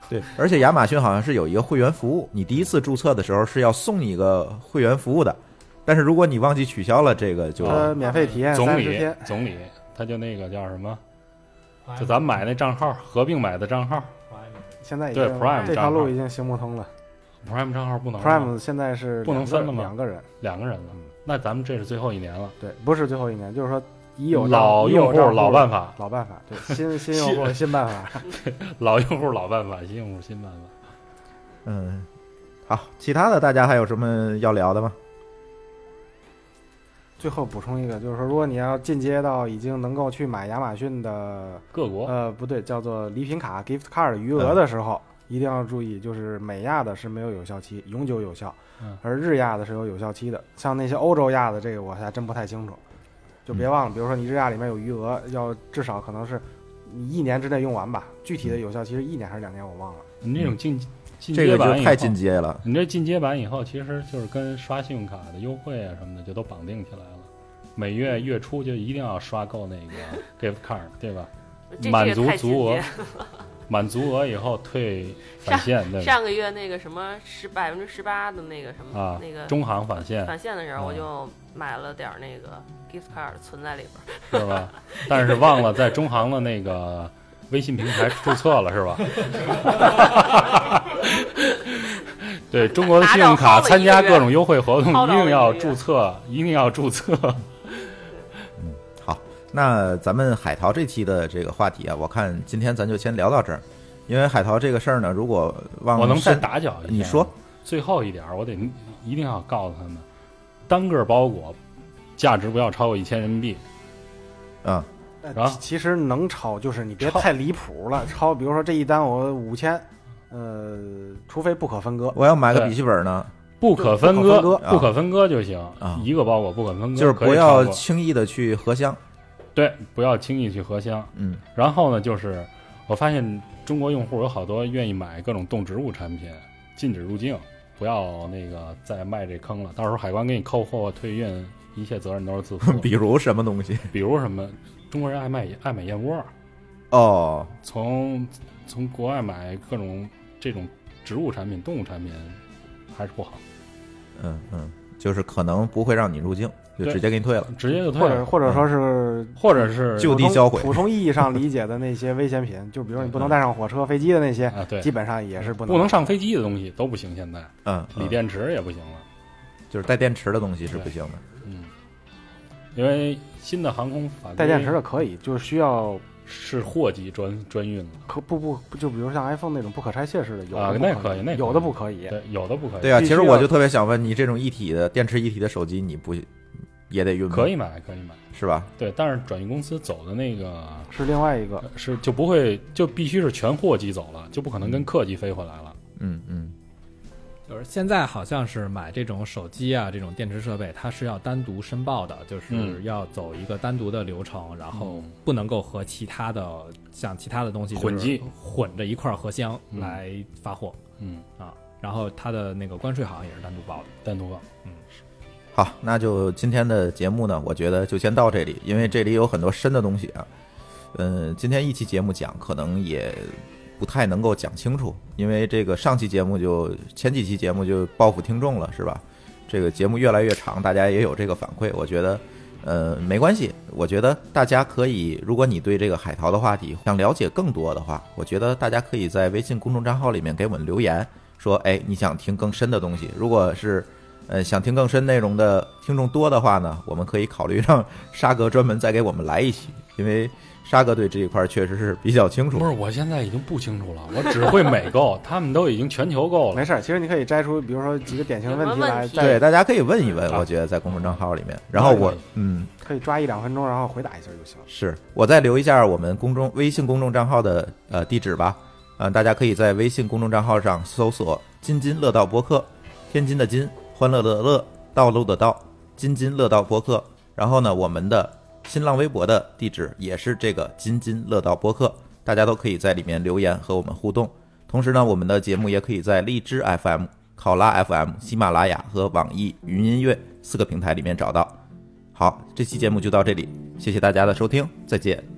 对，而且亚马逊好像是有一个会员服务，你第一次注册的时候是要送你一个会员服务的，但是如果你忘记取消了，这个就它免费体验总理三十天，总理，他就那个叫什么？就咱们买那账号，合并买的账号现在已经 Prime 这条路已经行不通了。，Prime 账号不能 Prime 现在是不能分了吗两个人，两个人了嗯。那咱们这是最后一年了，对，不是最后一年，就是说已有老用户老办法，老办法，对，新新用户 (laughs) 新办法。(laughs) 老用户老办法，新用户新办法。嗯，好，其他的大家还有什么要聊的吗？最后补充一个，就是说，如果你要进阶到已经能够去买亚马逊的，各国呃，不对，叫做礼品卡 gift card 余额的时候，一定要注意，就是美亚的是没有有效期，永久有效嗯，而日亚的是有有效期的。像那些欧洲亚的，这个我还真不太清楚。就别忘了，比如说你日亚里面有余额，要至少可能是你一年之内用完吧。具体的有效期是一年还是两年，我忘了。你这种进进这阶版太进阶了。你这进阶版以后，其实就是跟刷信用卡的优惠啊什么的就都绑定起来了。每月月初就一定要刷够那个 (laughs) gift card，对吧？这满这个太足足额阶。(laughs) 满足额以后退返现，对吧？上个月那个什么十百分之十八的那个什么、啊那个中行返现返现的时候，啊我就买了点儿那个 gift card 存在里边儿。是吧？但是忘了在中行的那个微信平台注册了，是吧？(laughs) 对中国的信用卡参加各种优惠活动，一定要注册，一定要注册。嗯好，那咱们海淘这期的这个话题啊，我看今天咱就先聊到这儿，因为海淘这个事儿呢，如果往我能再打搅一下？你说，最后一点儿，我得一定要告诉他们，单个包裹价值不要超过一千人民币。啊，呃然后其其实能超，就是你别太离谱了。超，比如说这一单我五千，呃，除非不可分割。我要买个笔记本呢，不可分割割，不可分割就行啊。一个包裹不可分割，就是不要轻易的去合箱。对，不要轻易去合箱。嗯然后呢，就是我发现中国用户有好多愿意买各种动植物产品，禁止入境，不要那个再卖这坑了。到时候海关给你扣货、退运，一切责任都是自负。(laughs) 比如什么东西？比如什么，中国人爱卖爱买燕窝，哦，从从国外买各种这种植物产品、动物产品还是不好，嗯嗯，就是可能不会让你入境，就直接给你退了。直接就退或者了，或者说是或者是就地销毁普通意义上理解的那些危险品，(laughs) 就比如你不能带上火车、飞机的那些，啊，对，基本上也是不能不能上飞机的东西都不行，现在嗯，嗯锂电池也不行了。就是带电池的东西是不行的。嗯，因为新的航空法规带电池的可以，就是需要是货机专专运的，可不不不就比如像 iPhone 那种不可拆卸式的，有啊的不那可以那可以有的不可以。对，有的不可以，对啊，必须要其实我就特别想问你，这种一体的电池一体的手机，你不也得运吗？可以买，可以买。是吧？对，但是转运公司走的那个是另外一个，是就不会就必须是全货机走了，就不可能跟客机飞回来了。嗯嗯，就是现在好像是买这种手机啊，这种电池设备，它是要单独申报的，就是嗯要走一个单独的流程，然后嗯不能够和其他的像其他的东西混机混着一块儿合箱嗯来发货嗯，啊。然后它的那个关税好像也是单独报的。单独报。好，那就今天的节目呢，我觉得就先到这里，因为这里有很多深的东西啊。嗯，今天一期节目讲可能也不太能够讲清楚，因为这个上期节目就前几期节目就报复听众了，是吧？这个节目越来越长，大家也有这个反馈，我觉得。呃，没关系，我觉得大家可以，如果你对这个海淘的话题想了解更多的话，我觉得大家可以在微信公众账号里面给我们留言，说，哎，你想听更深的东西。如果是呃，想听更深内容的听众多的话呢，我们可以考虑让沙哥专门再给我们来一期，因为沙哥对这一块确实是比较清楚不。是，我现在已经不清楚了，我只会美购，他们都已经全球购了。没事儿。其实你可以摘出，比如说几个典型的问题来，对，大家可以问一问，啊我觉得在公众账号里面，然后我嗯，可以抓一两分钟，然后回答一下就行。是我再留一下我们公众微信公众账号的呃地址吧，呃，大家可以在微信公众账号上搜索“津津乐道播客”，天津的津，欢乐的乐，道路的道，津津乐道播客。然后呢，我们的新浪微博的地址也是这个津津乐道播客，大家都可以在里面留言和我们互动。同时呢，我们的节目也可以在荔枝 FM、考拉 FM、喜马拉雅和网易云音乐四个平台里面找到。好，这期节目就到这里，谢谢大家的收听，再见。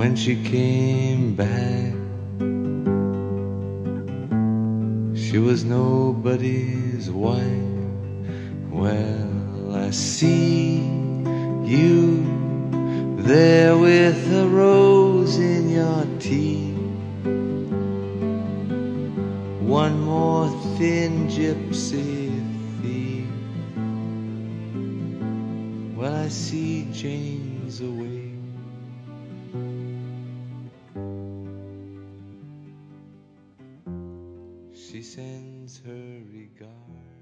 When she came back, She was nobody's wife. Well, I see you there with a rose in your teeth. One more thin gypsy thief. Well, I see Jane's away. her regard.